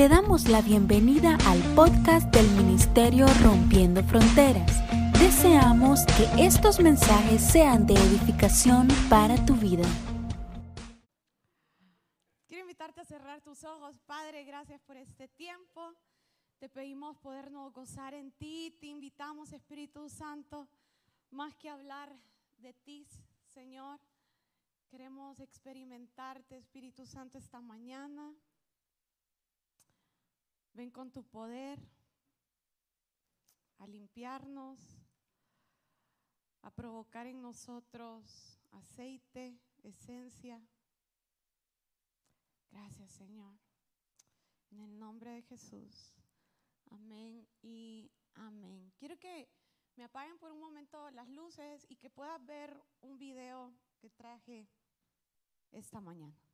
Te damos la bienvenida al podcast del Ministerio Rompiendo Fronteras. Deseamos que estos mensajes sean de edificación para tu vida. Quiero invitarte a cerrar tus ojos. Padre, gracias por este tiempo. Te pedimos podernos gozar en ti. Te invitamos, Espíritu Santo, más que hablar de ti, Señor. Queremos experimentarte, Espíritu Santo, esta mañana. Ven con tu poder a limpiarnos, a provocar en nosotros aceite, esencia. Gracias, Señor. En el nombre de Jesús. Amén y amén. Quiero que me apaguen por un momento las luces y que puedas ver un video que traje esta mañana.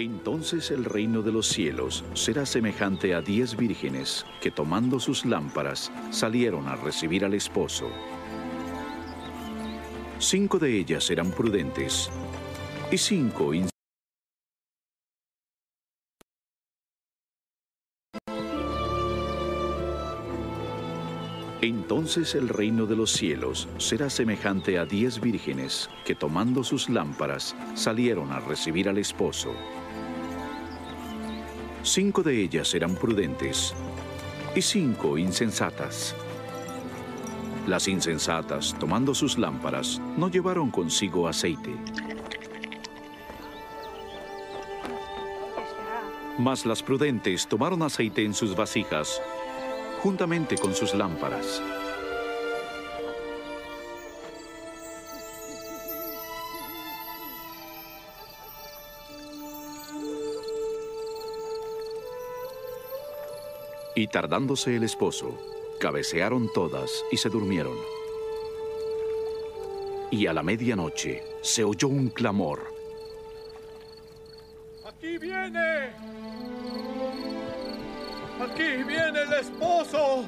Entonces el reino de los cielos será semejante a diez vírgenes que tomando sus lámparas salieron a recibir al esposo. Cinco de ellas eran prudentes y cinco Entonces el reino de los cielos será semejante a diez vírgenes que tomando sus lámparas salieron a recibir al esposo. Cinco de ellas eran prudentes y cinco insensatas. Las insensatas, tomando sus lámparas, no llevaron consigo aceite. Mas las prudentes tomaron aceite en sus vasijas, juntamente con sus lámparas. Y tardándose el esposo, cabecearon todas y se durmieron. Y a la medianoche se oyó un clamor. ¡Aquí viene! ¡Aquí viene el esposo!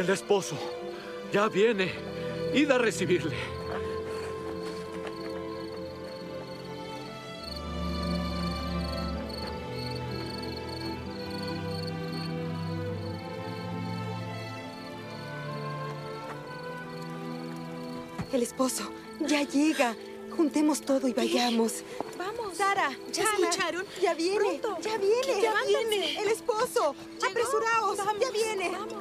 El esposo ya viene. Id a recibirle. El esposo ya llega. Juntemos todo y vayamos. Vamos. Sara, ¿Ya Hannah, escucharon? Ya viene. Pronto. Ya viene. Ya viene. El esposo. Llegó. Apresuraos. Ya viene. Vamos.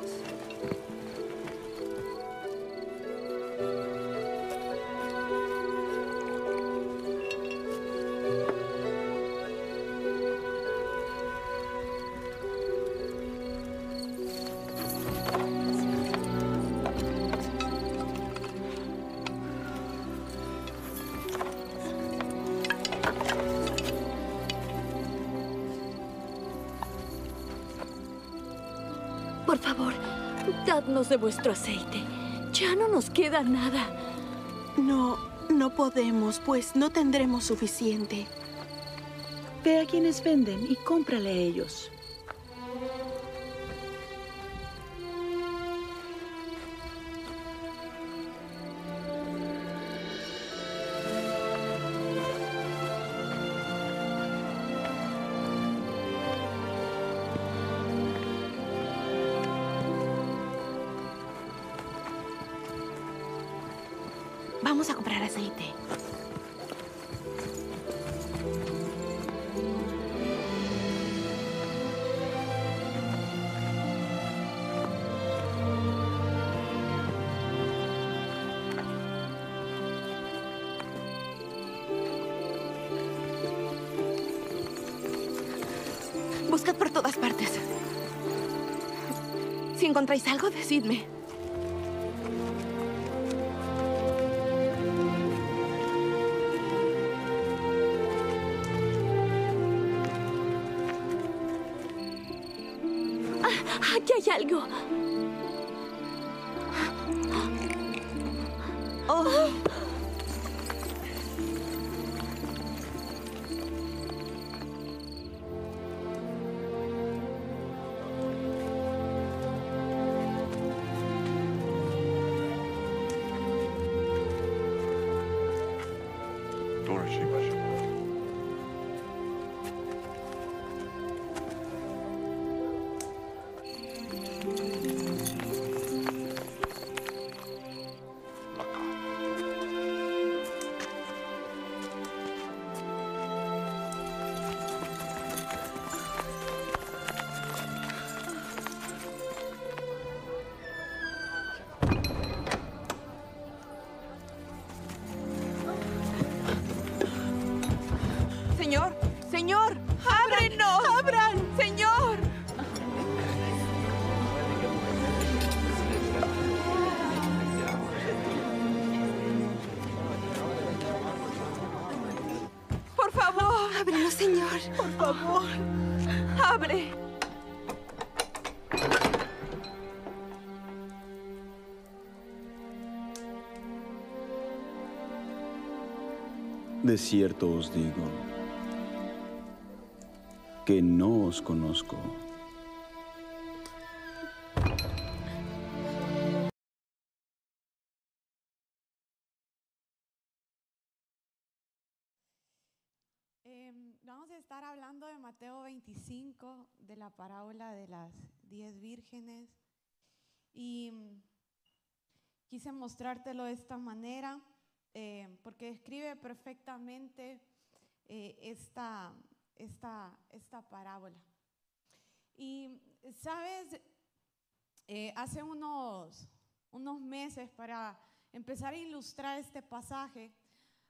De vuestro aceite. Ya no nos queda nada. No, no podemos, pues no tendremos suficiente. Ve a quienes venden y cómprale a ellos. Encontráis algo, decidme. Cierto os digo que no os conozco. Em, vamos a estar hablando de Mateo 25, de la parábola de las diez vírgenes. Y mm, quise mostrártelo de esta manera eh, porque describe perfectamente eh, esta, esta, esta parábola. Y, ¿sabes? Eh, hace unos, unos meses, para empezar a ilustrar este pasaje,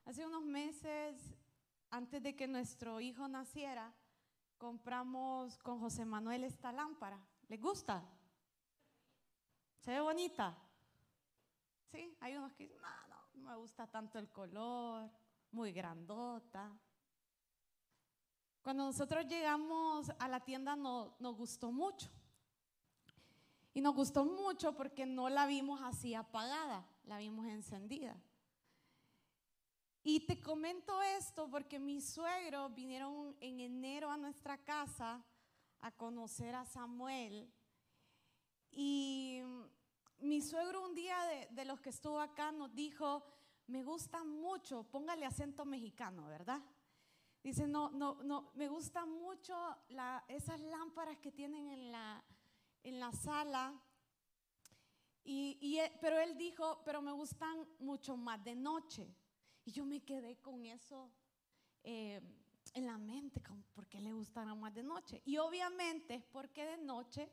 hace unos meses, antes de que nuestro hijo naciera, compramos con José Manuel esta lámpara. ¿Les gusta? ¿Se ve bonita? Sí, hay unos que dicen, no, me gusta tanto el color, muy grandota. Cuando nosotros llegamos a la tienda no, nos gustó mucho. Y nos gustó mucho porque no la vimos así apagada, la vimos encendida. Y te comento esto porque mis suegros vinieron en enero a nuestra casa a conocer a Samuel. Y mi suegro un día de, de los que estuvo acá nos dijo, me gusta mucho, póngale acento mexicano, ¿verdad? Dice, no, no, no, me gusta mucho la, esas lámparas que tienen en la, en la sala. Y, y él- pero él dijo, pero me gustan mucho más de noche. Y yo me quedé con eso eh, en la mente, ¿por qué le gustarán más de noche? Y obviamente es porque de noche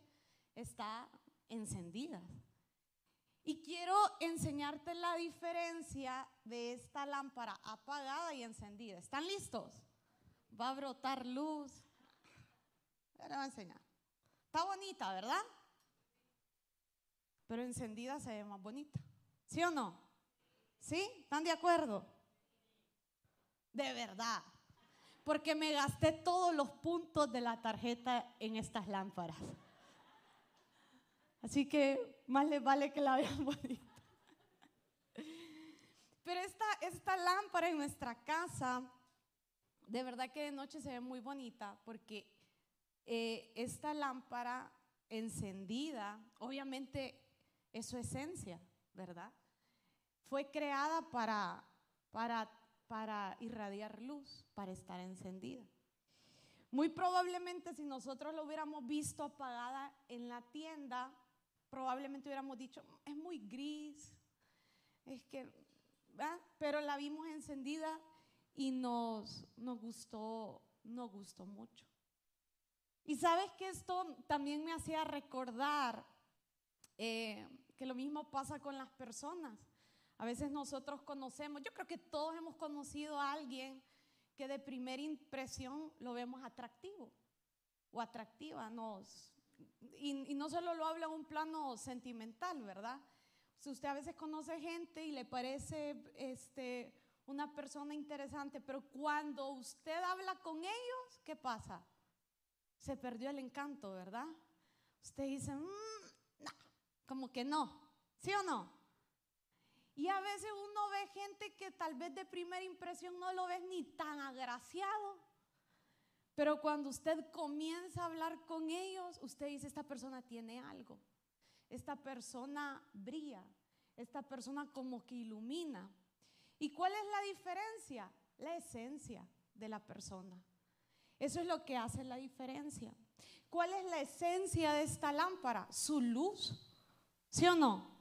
está encendida. Y quiero enseñarte la diferencia de esta lámpara apagada y encendida. ¿Están listos? Va a brotar luz. Le voy a enseñar. Está bonita, ¿verdad? Pero encendida se ve más bonita. ¿Sí o no? ¿Sí? ¿Están de acuerdo? De verdad. Porque me gasté todos los puntos de la tarjeta en estas lámparas. Así que más les vale que la vean bonita. Pero esta, esta lámpara en nuestra casa, de verdad que de noche se ve muy bonita porque eh, esta lámpara encendida, obviamente es su esencia, ¿verdad? Fue creada para, para, para irradiar luz, para estar encendida. Muy probablemente si nosotros lo hubiéramos visto apagada en la tienda, probablemente hubiéramos dicho, "Mm, es muy gris, es que, pero la vimos encendida y nos, nos gustó, nos gustó mucho. Y sabes que esto también me hacía recordar eh, que lo mismo pasa con las personas. A veces nosotros conocemos, yo creo que todos hemos conocido a alguien que de primera impresión lo vemos atractivo o atractiva. Nos, y, y no solo lo habla en un plano sentimental, ¿verdad? Si usted a veces conoce gente y le parece este, una persona interesante, pero cuando usted habla con ellos, ¿qué pasa? Se perdió el encanto, ¿verdad? Usted dice, "Mm, no, como que no, ¿sí o no? Y a veces uno ve gente que tal vez de primera impresión no lo ves ni tan agraciado, pero cuando usted comienza a hablar con ellos, usted dice, esta persona tiene algo, esta persona brilla, esta persona como que ilumina. ¿Y cuál es la diferencia? la esencia de la persona. Eso es lo que hace la diferencia. ¿Cuál es la esencia de esta lámpara? Su luz. ¿Sí o no?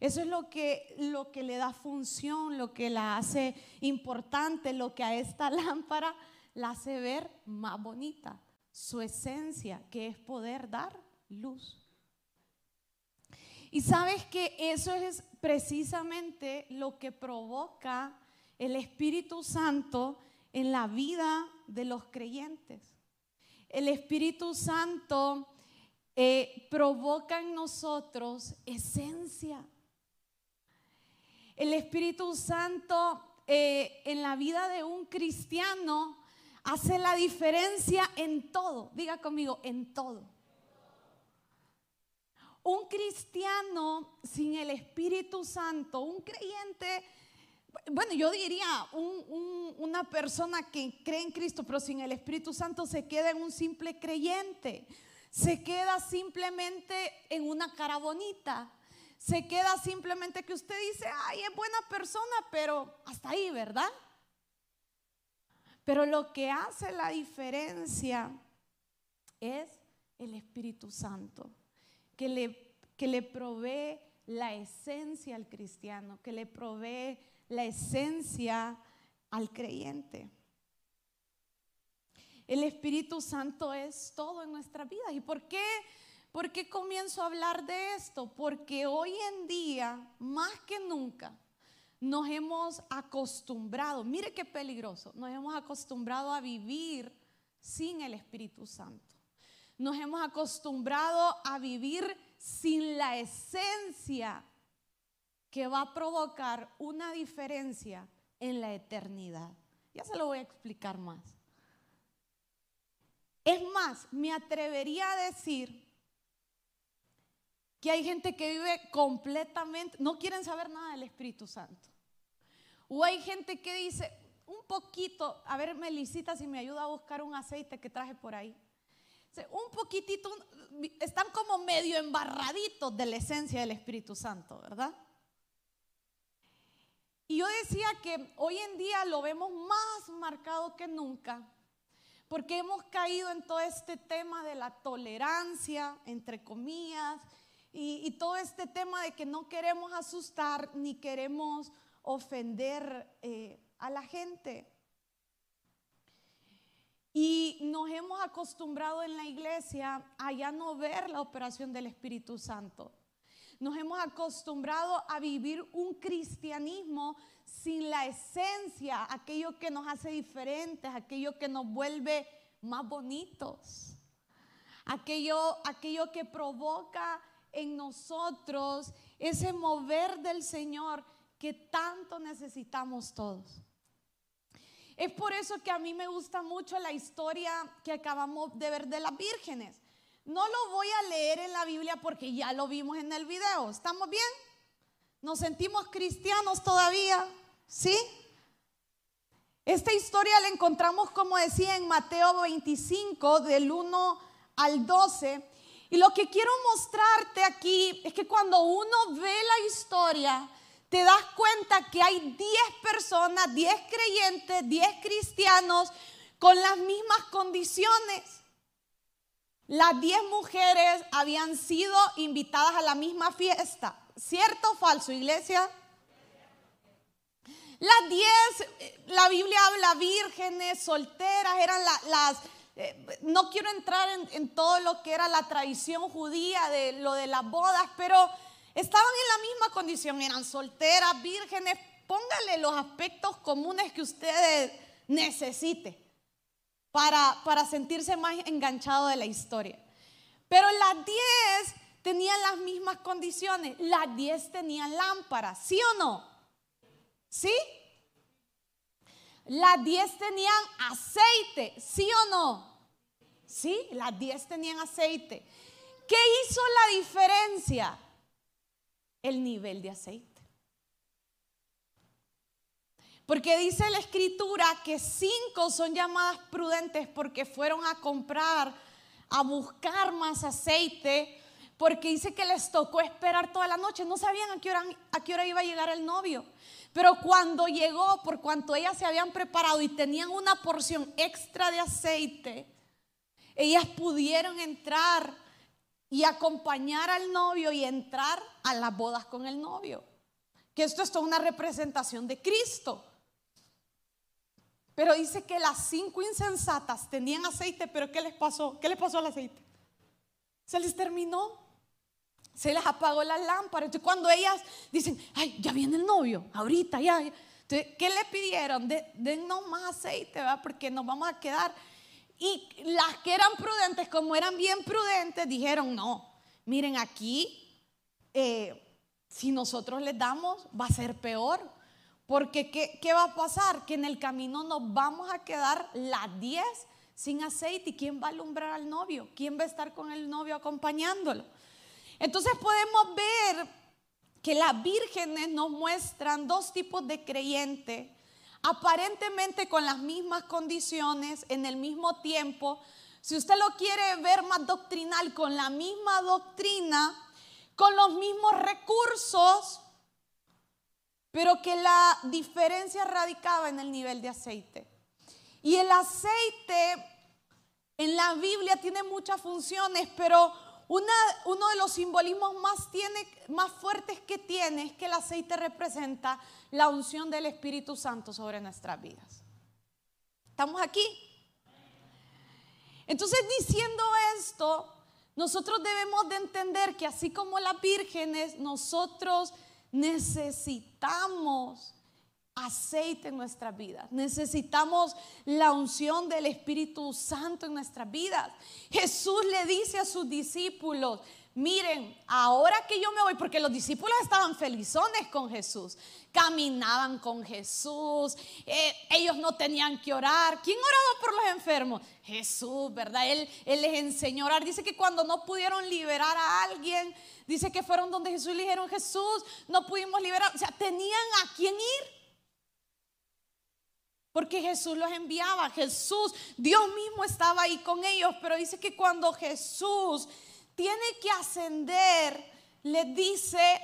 Eso es lo que, lo que le da función, lo que la hace importante, lo que a esta lámpara la hace ver más bonita. Su esencia, que es poder dar luz. Y sabes que eso es precisamente lo que provoca el Espíritu Santo en la vida de los creyentes. El Espíritu Santo eh, provoca en nosotros esencia. El Espíritu Santo eh, en la vida de un cristiano hace la diferencia en todo. Diga conmigo, en todo. Un cristiano sin el Espíritu Santo, un creyente, bueno, yo diría una persona que cree en Cristo, pero sin el Espíritu Santo se queda en un simple creyente, se queda simplemente en una cara bonita, se queda simplemente que usted dice, ay, es buena persona, pero hasta ahí, ¿verdad? Pero lo que hace la diferencia es el Espíritu Santo que le, que le provee la esencia al cristiano, que le provee la esencia al creyente. El Espíritu Santo es todo en nuestra vida. ¿Y por qué, por qué comienzo a hablar de esto? Porque hoy en día, más que nunca, nos hemos acostumbrado, mire qué peligroso, nos hemos acostumbrado a vivir sin el Espíritu Santo. Nos hemos acostumbrado a vivir sin la esencia que va a provocar una diferencia en la eternidad. Ya se lo voy a explicar más. Es más, me atrevería a decir que hay gente que vive completamente, no quieren saber nada del Espíritu Santo. O hay gente que dice, un poquito, a ver, Melisita, si me ayuda a buscar un aceite que traje por ahí un poquitito, están como medio embarraditos de la esencia del Espíritu Santo, ¿verdad? Y yo decía que hoy en día lo vemos más marcado que nunca, porque hemos caído en todo este tema de la tolerancia, entre comillas, y, todo este tema de que no queremos asustar ni queremos ofender eh, a la gente. Y nos hemos acostumbrado en la iglesia a ya no ver la operación del Espíritu Santo. Nos hemos acostumbrado a vivir un cristianismo sin la esencia, aquello que nos hace diferentes, aquello que nos vuelve más bonitos, aquello, aquello que provoca en nosotros ese mover del Señor que tanto necesitamos todos. Es por eso que a mí me gusta mucho la historia que acabamos de ver de las vírgenes. No lo voy a leer en la Biblia porque ya lo vimos en el video. ¿Estamos bien? ¿Nos sentimos cristianos todavía? ¿Sí? Esta historia la encontramos, como decía, en Mateo 25, del 1 al 12. Y lo que quiero mostrarte aquí es que cuando uno ve la historia, te das cuenta que hay 10 personas, 10 creyentes, 10 cristianos con las mismas condiciones. Las 10 mujeres habían sido invitadas a la misma fiesta. ¿Cierto o falso, iglesia? Las 10, la Biblia habla vírgenes, solteras, eran las... Eh, no quiero entrar en, en todo lo que era la tradición judía de lo de las bodas, pero Estaban en la misma condición, eran solteras, vírgenes. Póngale los aspectos comunes que usted necesite para, para sentirse más enganchado de la historia. Pero las diez tenían las mismas condiciones. Las diez tenían lámparas, ¿sí o no? ¿Sí? Las diez tenían aceite, ¿sí o no? Sí, las diez tenían aceite. ¿Qué hizo la diferencia? el nivel de aceite. Porque dice la escritura que cinco son llamadas prudentes porque fueron a comprar, a buscar más aceite, porque dice que les tocó esperar toda la noche. No sabían a qué hora, a qué hora iba a llegar el novio. Pero cuando llegó, por cuanto ellas se habían preparado y tenían una porción extra de aceite, ellas pudieron entrar y acompañar al novio y entrar a las bodas con el novio. Que esto es toda una representación de Cristo. Pero dice que las cinco insensatas tenían aceite, pero ¿qué les pasó? ¿Qué les pasó al aceite? Se les terminó. Se les apagó la lámpara. Entonces cuando ellas dicen, ay, ya viene el novio, ahorita, ya. Entonces, ¿qué le pidieron? De, dennos más aceite, ¿verdad? Porque nos vamos a quedar. Y las que eran prudentes, como eran bien prudentes, dijeron, no, miren aquí, eh, si nosotros les damos, va a ser peor. Porque ¿qué, ¿qué, va a pasar? Que en el camino nos vamos a quedar las 10 sin aceite. ¿Y quién va a alumbrar al novio? ¿Quién va a estar con el novio acompañándolo? Entonces podemos ver que las vírgenes nos muestran dos tipos de creyentes, aparentemente con las mismas condiciones, en el mismo tiempo. Si usted lo quiere ver más doctrinal, con la misma doctrina, con los mismos recursos, pero que la diferencia radicaba en el nivel de aceite. Y el aceite en la Biblia tiene muchas funciones, pero uno de los simbolismos más, más fuertes que tiene es que el aceite representa la unción del Espíritu Santo sobre nuestras vidas. ¿Estamos aquí? Entonces diciendo esto, nosotros debemos de entender que así como las vírgenes, nosotros necesitamos aceite en nuestras vidas. Necesitamos la unción del Espíritu Santo en nuestras vidas. Jesús le dice a sus discípulos, miren, ahora que yo me voy, porque los discípulos estaban felizones con Jesús, caminaban con Jesús, eh, ellos no tenían que orar. ¿Quién oraba por los enfermos? Jesús, ¿verdad? Él, él les enseñó a orar. Dice que cuando no pudieron liberar a alguien, dice que fueron donde Jesús le dijeron, Jesús, no pudimos liberar. O sea, tenían a quién ir. Porque Jesús los enviaba, Jesús, Dios mismo estaba ahí con ellos, pero dice que cuando Jesús tiene que ascender, le dice,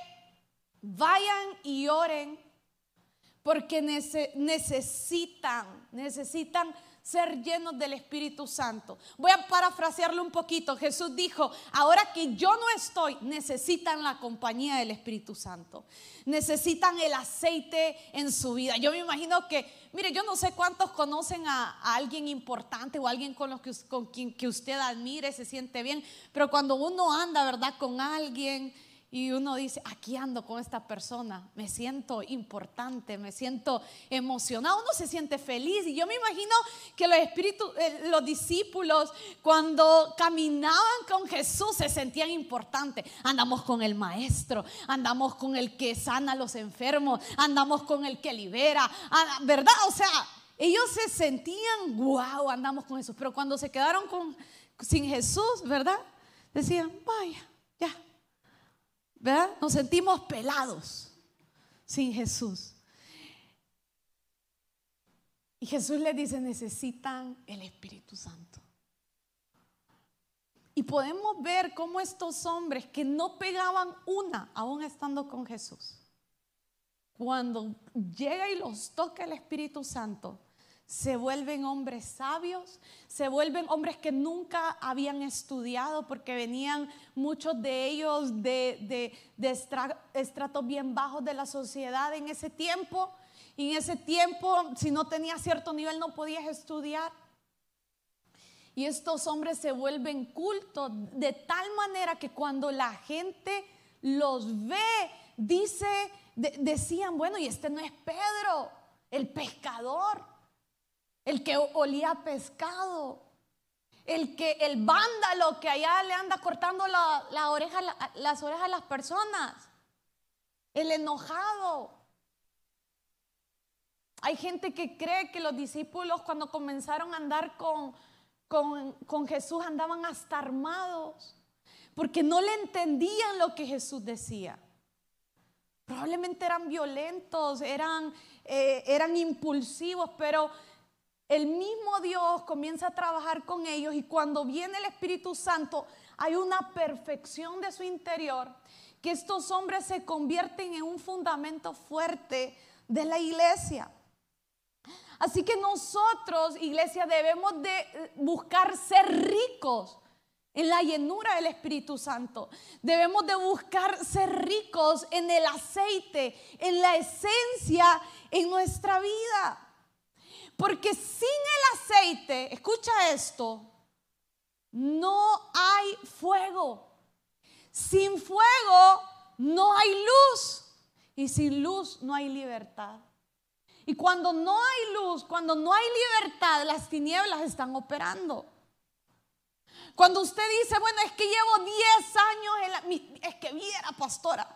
vayan y oren, porque necesitan, necesitan ser llenos del Espíritu Santo. Voy a parafrasearlo un poquito. Jesús dijo, ahora que yo no estoy, necesitan la compañía del Espíritu Santo. Necesitan el aceite en su vida. Yo me imagino que, mire, yo no sé cuántos conocen a, alguien importante o alguien con, los que, con quien que usted admire, se siente bien, pero cuando uno anda, ¿verdad? Con alguien y uno dice, aquí ando con esta persona, me siento importante, me siento emocionado, uno se siente feliz. Y yo me imagino que los espíritus, eh, los discípulos, cuando caminaban con Jesús, se sentían importantes. Andamos con el maestro, andamos con el que sana a los enfermos, andamos con el que libera, ¿verdad? O sea, ellos se sentían, wow, andamos con Jesús. Pero cuando se quedaron con, sin Jesús, ¿verdad? Decían, vaya, ya ¿verdad? Nos sentimos pelados sin Jesús. Y Jesús les dice, necesitan el Espíritu Santo. Y podemos ver cómo estos hombres que no pegaban una, aún estando con Jesús, cuando llega y los toca el Espíritu Santo, se vuelven hombres sabios, se vuelven hombres que nunca habían estudiado porque venían muchos de ellos de, estratos bien bajos de la sociedad en ese tiempo. Y en ese tiempo, si no tenías cierto nivel, no podías estudiar. Y estos hombres se vuelven cultos de tal manera que cuando la gente los ve, dice, decían, bueno, y este no es Pedro, el pescador el que olía pescado, el que el vándalo que allá le anda cortando las orejas a las personas, el enojado. Hay gente que cree que los discípulos cuando comenzaron a andar con, con, con Jesús andaban hasta armados, porque no le entendían lo que Jesús decía. Probablemente eran violentos, eran, eh, eran impulsivos, pero el mismo Dios comienza a trabajar con ellos y cuando viene el Espíritu Santo hay una perfección de su interior que estos hombres se convierten en un fundamento fuerte de la iglesia. Así que nosotros, iglesia, debemos de buscar ser ricos en la llenura del Espíritu Santo. Debemos de buscar ser ricos en el aceite, en la esencia en nuestra vida. Porque sin el aceite, escucha esto, no hay fuego. Sin fuego no hay luz. Y sin luz no hay libertad. Y cuando no hay luz, cuando no hay libertad, las tinieblas están operando. Cuando usted dice, bueno, es que llevo 10 años en la... Es que viera, pastora,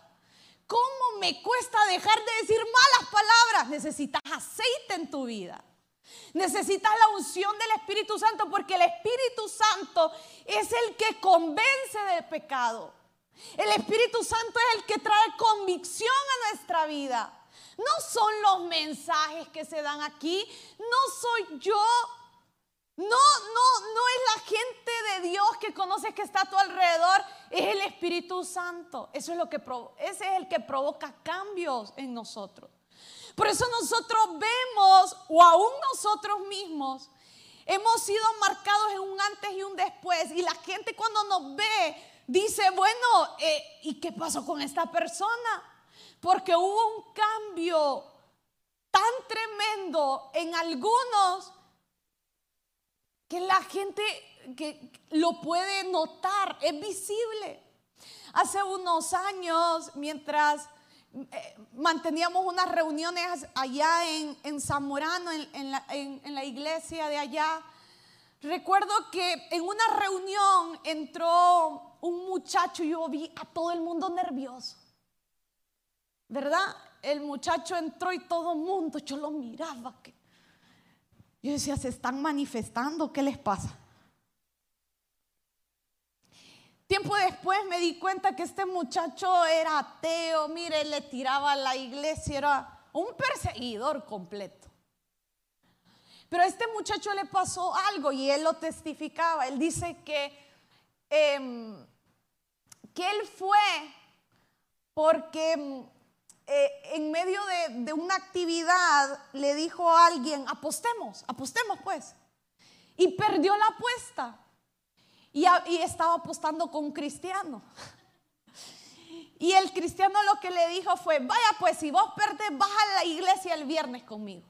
¿cómo me cuesta dejar de decir malas palabras? Necesitas aceite en tu vida. Necesitas la unción del Espíritu Santo porque el Espíritu Santo es el que convence del pecado. El Espíritu Santo es el que trae convicción a nuestra vida. No son los mensajes que se dan aquí, no soy yo. No, no, no es la gente de Dios que conoces que está a tu alrededor, es el Espíritu Santo. Eso es lo que ese es el que provoca cambios en nosotros. Por eso nosotros vemos, o aún nosotros mismos, hemos sido marcados en un antes y un después. Y la gente cuando nos ve dice, bueno, eh, ¿y qué pasó con esta persona? Porque hubo un cambio tan tremendo en algunos que la gente que lo puede notar, es visible. Hace unos años, mientras eh, manteníamos unas reuniones allá en, Zamorano, en, la, en la iglesia de allá. Recuerdo que en una reunión entró un muchacho y yo vi a todo el mundo nervioso. ¿Verdad? El muchacho entró y todo el mundo, yo lo miraba. Yo decía, se están manifestando, ¿qué les pasa? Tiempo después me di cuenta que este muchacho era ateo, mire, le tiraba a la iglesia, era un perseguidor completo. Pero a este muchacho le pasó algo y él lo testificaba. Él dice que, em, que él fue porque em, eh, en medio de, de, una actividad le dijo a alguien, apostemos, apostemos pues. Y perdió la apuesta. Y, estaba apostando con un cristiano. Y el cristiano lo que le dijo fue, vaya pues si vos perdés, vas a la iglesia el viernes conmigo.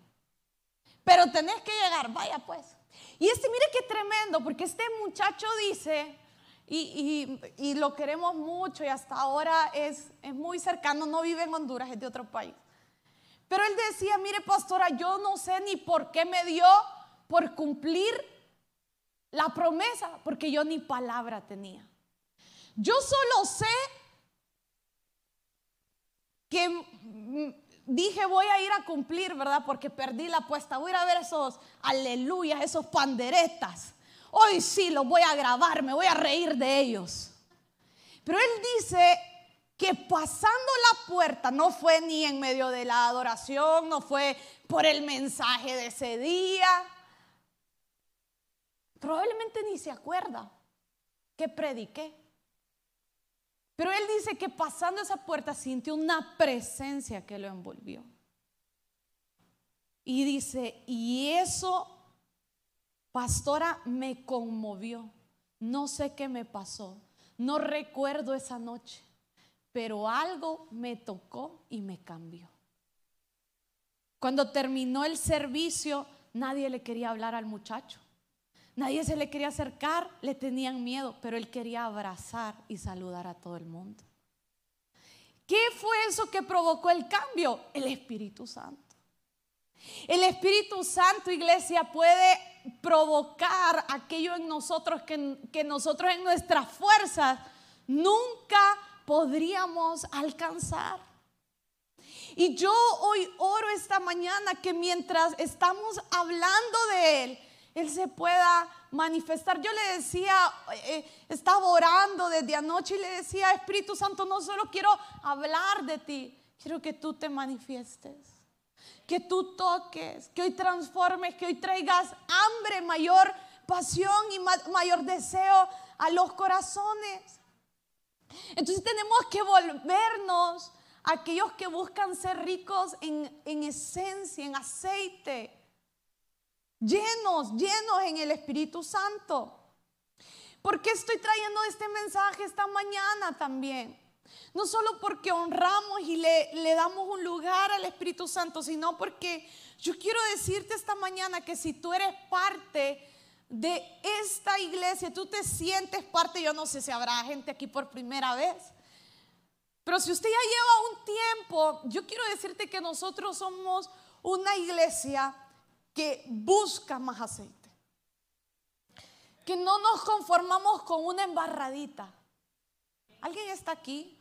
Pero tenés que llegar, vaya pues. Y este, mire qué tremendo, porque este muchacho dice, y, lo queremos mucho y hasta ahora es, es muy cercano, no vive en Honduras, es de otro país. Pero él decía, mire pastora, yo no sé ni por qué me dio por cumplir la promesa, porque yo ni palabra tenía. Yo solo sé que dije voy a ir a cumplir, ¿verdad? Porque perdí la apuesta. Voy a ir a ver esos aleluyas, esos panderetas. Hoy sí los voy a grabar, me voy a reír de ellos. Pero él dice que pasando la puerta, no fue ni en medio de la adoración, no fue por el mensaje de ese día, Probablemente ni se acuerda que prediqué. Pero él dice que pasando esa puerta sintió una presencia que lo envolvió. Y dice, y eso, pastora, me conmovió. No sé qué me pasó. No recuerdo esa noche. Pero algo me tocó y me cambió. Cuando terminó el servicio, nadie le quería hablar al muchacho. Nadie se le quería acercar, le tenían miedo, pero él quería abrazar y saludar a todo el mundo. ¿Qué fue eso que provocó el cambio? El Espíritu Santo. El Espíritu Santo, iglesia, puede provocar aquello en nosotros que, que nosotros en nuestras fuerzas nunca podríamos alcanzar. Y yo hoy oro esta mañana que mientras estamos hablando de Él, él se pueda manifestar. Yo le decía, eh, estaba orando desde anoche y le decía, Espíritu Santo, no solo quiero hablar de ti, quiero que tú te manifiestes. Que tú toques, que hoy transformes, que hoy traigas hambre, mayor pasión y mayor deseo a los corazones. Entonces tenemos que volvernos aquellos que buscan ser ricos en esencia, en aceite, llenos, llenos en el Espíritu Santo. ¿Por qué estoy trayendo este mensaje esta mañana también? No solo porque honramos y le, le, damos un lugar al Espíritu Santo, sino porque yo quiero decirte esta mañana que si tú eres parte de esta iglesia, tú te sientes parte, yo no sé si habrá gente aquí por primera vez, pero si usted ya lleva un tiempo, yo quiero decirte que nosotros somos una iglesia que busca más aceite. Que no nos conformamos con una embarradita. ¿Alguien está aquí?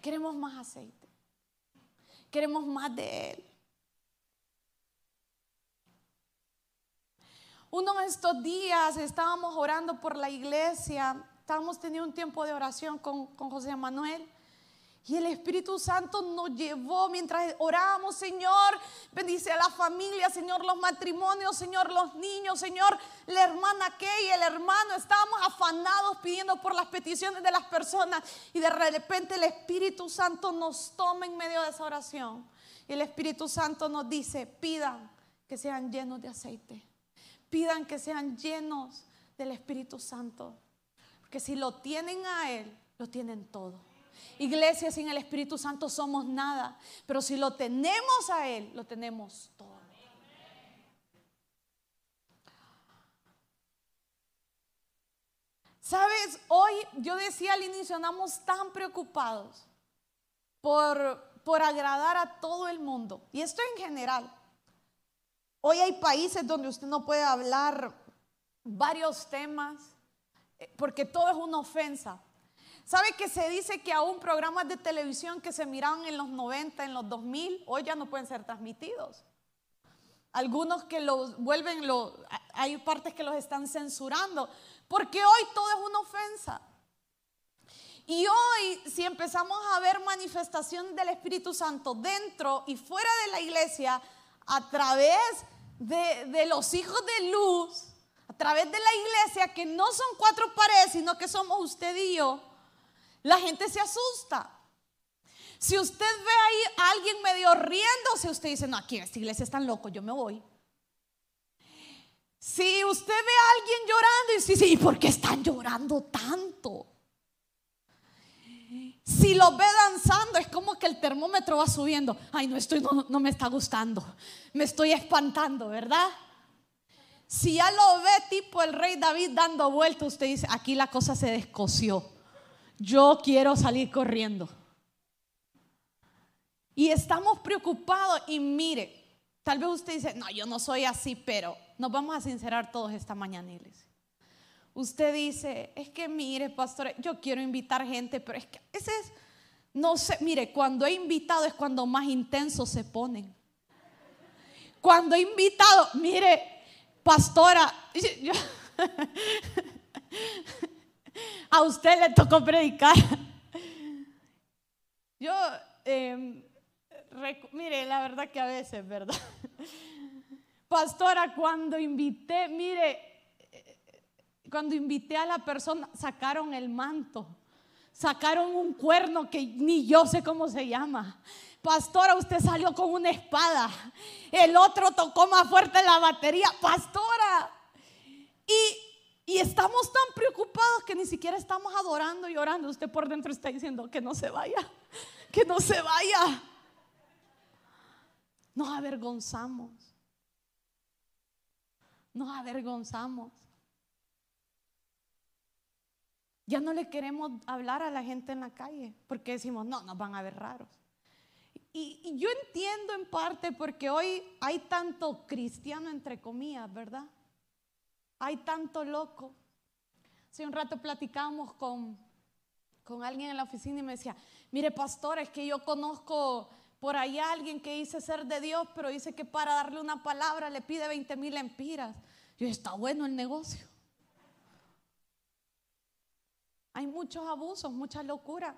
Queremos más aceite. Queremos más de Él. Uno de estos días estábamos orando por la iglesia, estábamos teniendo un tiempo de oración con, con José Manuel. Y el Espíritu Santo nos llevó mientras orábamos, Señor, bendice a la familia, Señor, los matrimonios, Señor, los niños, Señor, la hermana Kay, el hermano, estábamos afanados pidiendo por las peticiones de las personas. Y de repente el Espíritu Santo nos toma en medio de esa oración. Y el Espíritu Santo nos dice, pidan que sean llenos de aceite, pidan que sean llenos del Espíritu Santo, porque si lo tienen a Él, lo tienen todo. Iglesia sin el Espíritu Santo somos nada, pero si lo tenemos a Él, lo tenemos todo. Sabes, hoy yo decía al inicio, andamos tan preocupados por, por agradar a todo el mundo. Y esto en general. Hoy hay países donde usted no puede hablar varios temas eh, porque todo es una ofensa. ¿Sabe que se dice que aún programas de televisión que se miraban en los 90, en los 2000, hoy ya no pueden ser transmitidos? Algunos que los vuelven, hay partes que los están censurando, porque hoy todo es una ofensa. Y hoy, si empezamos a ver manifestación del Espíritu Santo dentro y fuera de la iglesia, a través de, de los hijos de luz, a través de la iglesia, que no son cuatro paredes, sino que somos usted y yo, la gente se asusta. Si usted ve ahí a alguien medio riéndose, usted dice, no, aquí en esta iglesia están locos, yo me voy. Si usted ve a alguien llorando y dice, ¿y por qué están llorando tanto? Si lo ve danzando, es como que el termómetro va subiendo. Ay, no estoy, no, no me está gustando. Me estoy espantando, ¿verdad? Si ya lo ve tipo el rey David dando vuelta, usted dice, aquí la cosa se descoció yo quiero salir corriendo. Y estamos preocupados y mire, tal vez usted dice, no, yo no soy así, pero nos vamos a sincerar todos esta mañana, iglesia. Usted dice, es que mire, pastor, yo quiero invitar gente, pero es que ese es, no sé, mire, cuando he invitado es cuando más intensos se ponen. Cuando he invitado, mire, pastora, yo, a usted le tocó predicar. Yo, em, mire, la verdad que a veces, ¿verdad? Pastora, cuando invité, mire, cuando invité a la persona, sacaron el manto, sacaron un cuerno que ni yo sé cómo se llama. Pastora, usted salió con una espada, el otro tocó más fuerte la batería. Pastora, y y estamos tan preocupados que ni siquiera estamos adorando y orando. Usted por dentro está diciendo que no se vaya, que no se vaya. Nos avergonzamos. Nos avergonzamos. Ya no le queremos hablar a la gente en la calle porque decimos, no, nos van a ver raros. Y, yo entiendo en parte porque hoy hay tanto cristiano entre comillas, ¿verdad? Hay tanto loco. Hace un rato platicamos con, con alguien en la oficina y me decía, mire pastor, es que yo conozco por ahí a alguien que dice ser de Dios, pero dice que para darle una palabra le pide 20 mil empiras. Yo, está bueno el negocio. Hay muchos abusos, mucha locura.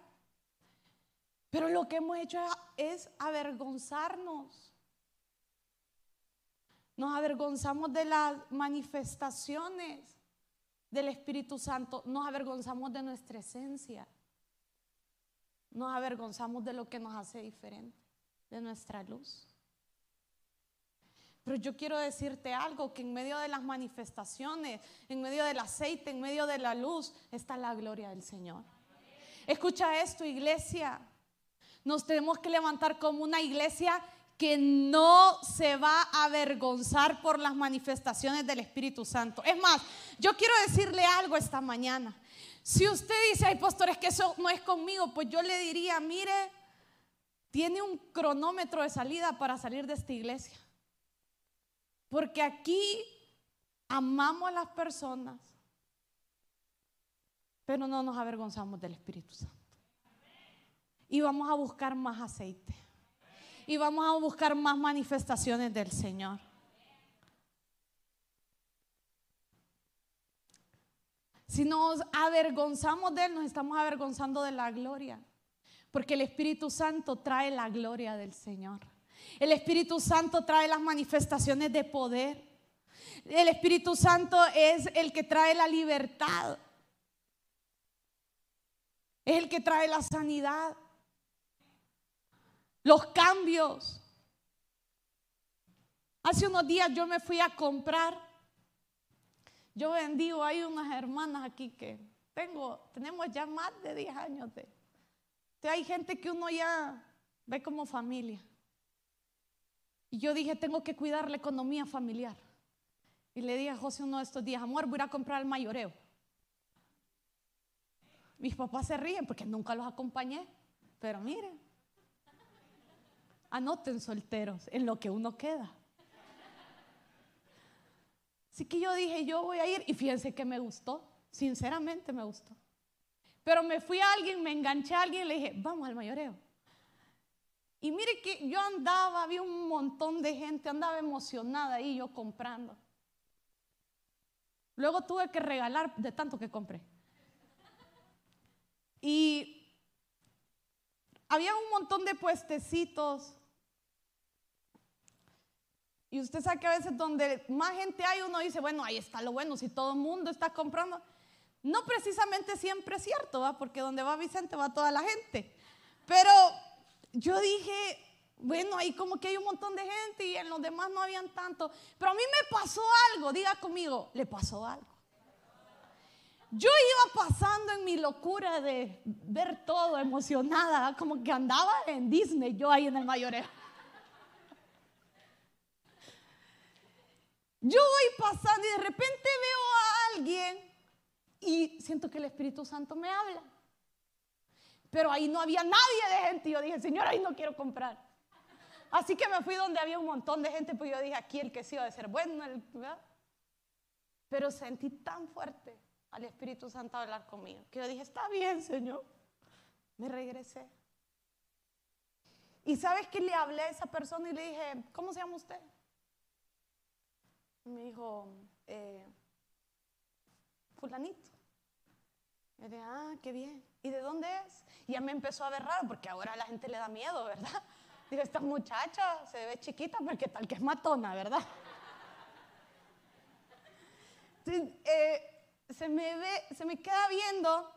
Pero lo que hemos hecho es avergonzarnos nos avergonzamos de las manifestaciones del Espíritu Santo. Nos avergonzamos de nuestra esencia. nos avergonzamos de lo que nos hace diferente, de nuestra luz. Pero yo quiero decirte algo, que en medio de las manifestaciones, en medio del aceite, en medio de la luz, está la gloria del Señor. Escucha esto, iglesia. Nos tenemos que levantar como una iglesia que no se va a avergonzar por las manifestaciones del Espíritu Santo. Es más, yo quiero decirle algo esta mañana. Si usted dice, ay, pastor, es que eso no es conmigo, pues yo le diría, mire, tiene un cronómetro de salida para salir de esta iglesia. Porque aquí amamos a las personas, pero no nos avergonzamos del Espíritu Santo. Y vamos a buscar más aceite. Y vamos a buscar más manifestaciones del Señor. Si nos avergonzamos de Él, nos estamos avergonzando de la gloria. Porque el Espíritu Santo trae la gloria del Señor. El Espíritu Santo trae las manifestaciones de poder. El Espíritu Santo es el que trae la libertad. Es el que trae la sanidad. Los cambios. Hace unos días yo me fui a comprar. Yo bendigo, hay unas hermanas aquí que tengo, tenemos ya más de 10 años de. hay gente que uno ya ve como familia. Y yo dije, tengo que cuidar la economía familiar. Y le dije a José uno de estos días, amor, voy a comprar el mayoreo. Mis papás se ríen porque nunca los acompañé. Pero miren, anoten solteros en lo que uno queda. Así que yo dije, yo voy a ir y fíjense que me gustó, sinceramente me gustó. Pero me fui a alguien, me enganché a alguien y le dije, vamos al mayoreo. Y mire que yo andaba, había un montón de gente, andaba emocionada ahí yo comprando. Luego tuve que regalar de tanto que compré. Y había un montón de puestecitos. Y usted sabe que a veces donde más gente hay, uno dice, bueno, ahí está lo bueno, si todo el mundo está comprando. No precisamente siempre es cierto, ¿va? porque donde va Vicente va toda la gente. Pero yo dije, bueno, ahí como que hay un montón de gente y en los demás no habían tanto. Pero a mí me pasó algo, diga conmigo, le pasó algo. Yo iba pasando en mi locura de ver todo emocionada, como que andaba en Disney, yo ahí en el mayoreo. Yo voy pasando y de repente veo a alguien y siento que el Espíritu Santo me habla. Pero ahí no había nadie de gente. Yo dije, Señor, ahí no quiero comprar. Así que me fui donde había un montón de gente, pues yo dije, aquí el que sí iba a ser bueno. Pero sentí tan fuerte al Espíritu Santo hablar conmigo que yo dije, está bien, Señor. Me regresé. Y sabes que le hablé a esa persona y le dije, ¿cómo se llama usted? Me dijo, eh, fulanito. Y dije, ah, qué bien. ¿Y de dónde es? Y ya me empezó a ver raro porque ahora a la gente le da miedo, ¿verdad? Digo, esta muchacha se ve chiquita porque tal que es matona, ¿verdad? Eh, se, me se me queda viendo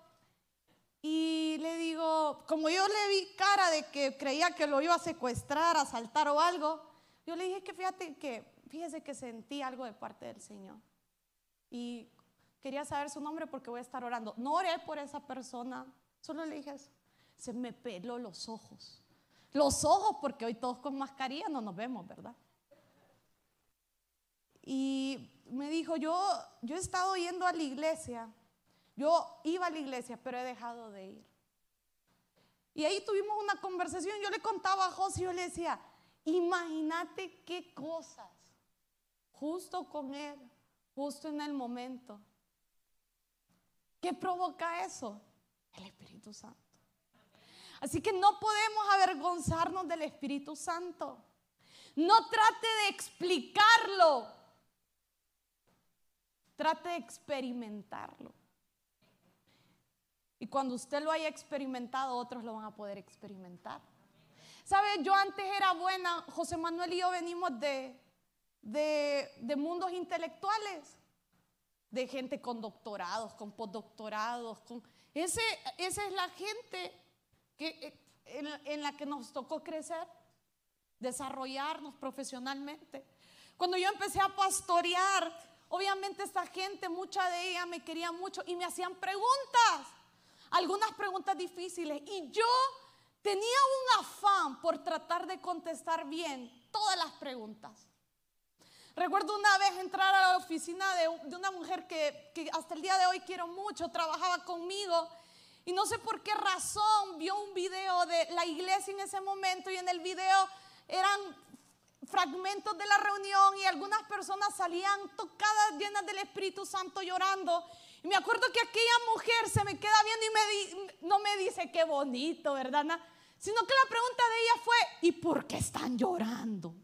y le digo, como yo le vi cara de que creía que lo iba a secuestrar, asaltar o algo, yo le dije que fíjate que, fíjese que sentí algo de parte del Señor. Y quería saber su nombre porque voy a estar orando. No oré por esa persona, solo le dije eso. Se me peló los ojos. Los ojos, porque hoy todos con mascarilla no nos vemos, ¿verdad? Y me dijo, yo, yo he estado yendo a la iglesia. Yo iba a la iglesia, pero he dejado de ir. Y ahí tuvimos una conversación. Yo le contaba a José, yo le decía, imagínate qué cosas, justo con él, justo en el momento, ¿Qué provoca eso? El Espíritu Santo. Así que no podemos avergonzarnos del Espíritu Santo. No trate de explicarlo. Trate de experimentarlo. Y cuando usted lo haya experimentado, otros lo van a poder experimentar. ¿Sabe? Yo antes era buena, José Manuel y yo venimos de, de, mundos intelectuales de gente con doctorados, con postdoctorados. Ese, esa es la gente que, eh, en, en la que nos tocó crecer, desarrollarnos profesionalmente. Cuando yo empecé a pastorear, obviamente esta gente, mucha de ella me quería mucho y me hacían preguntas, algunas preguntas difíciles. Y yo tenía un afán por tratar de contestar bien todas las preguntas. Recuerdo una vez entrar a la oficina de, una mujer que, hasta el día de hoy quiero mucho, trabajaba conmigo y no sé por qué razón vio un video de la iglesia en ese momento y en el video eran fragmentos de la reunión y algunas personas salían tocadas, llenas del Espíritu Santo, llorando. Y me acuerdo que aquella mujer se me queda viendo y me di- no me dice qué bonito, ¿verdad? Sino que la pregunta de ella fue, ¿y por qué están llorando?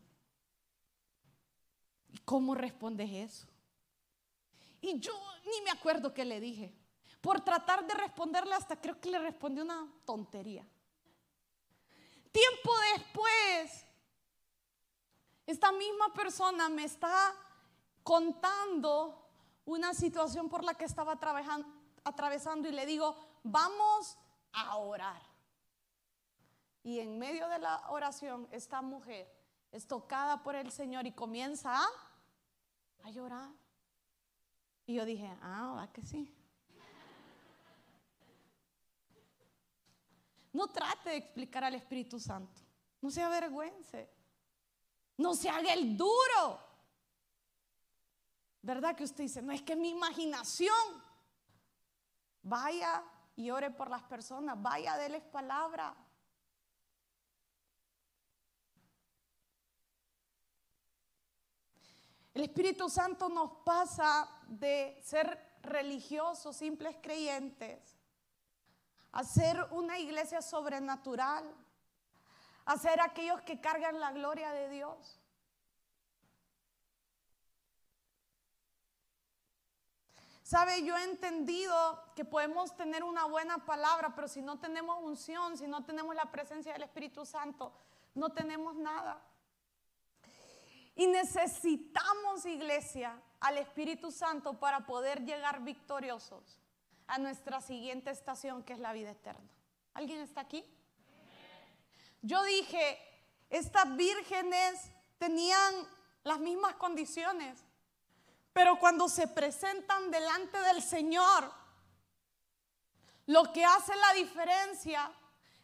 ¿Y cómo respondes eso? Y yo ni me acuerdo qué le dije. Por tratar de responderle hasta creo que le respondí una tontería. Tiempo después, esta misma persona me está contando una situación por la que estaba atravesando y le digo, vamos a orar. Y en medio de la oración, esta mujer es tocada por el Señor y comienza a, a llorar. Y yo dije, ah, va que sí. No trate de explicar al Espíritu Santo. No se avergüence. No se haga el duro. ¿Verdad que usted dice, no es que mi imaginación? Vaya y ore por las personas. Vaya, déles palabra. El Espíritu Santo nos pasa de ser religiosos, simples creyentes, a ser una iglesia sobrenatural, a ser aquellos que cargan la gloria de Dios. Sabe, yo he entendido que podemos tener una buena palabra, pero si no tenemos unción, si no tenemos la presencia del Espíritu Santo, no tenemos nada. Y necesitamos, iglesia, al Espíritu Santo para poder llegar victoriosos a nuestra siguiente estación, que es la vida eterna. ¿Alguien está aquí? Yo dije, estas vírgenes tenían las mismas condiciones, pero cuando se presentan delante del Señor, lo que hace la diferencia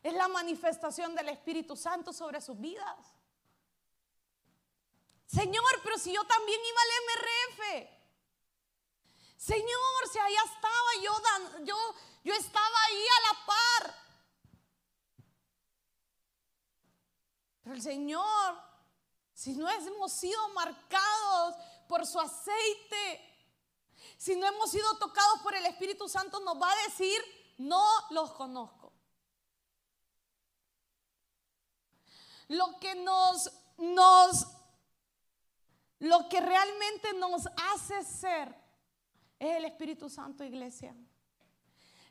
es la manifestación del Espíritu Santo sobre sus vidas. Señor, pero si yo también iba al MRF. Señor, si allá estaba yo, yo, yo estaba ahí a la par. Pero el Señor, si no hemos sido marcados por su aceite, si no hemos sido tocados por el Espíritu Santo, nos va a decir, no los conozco. Lo que nos, nos, lo que realmente nos hace ser es el Espíritu Santo, iglesia.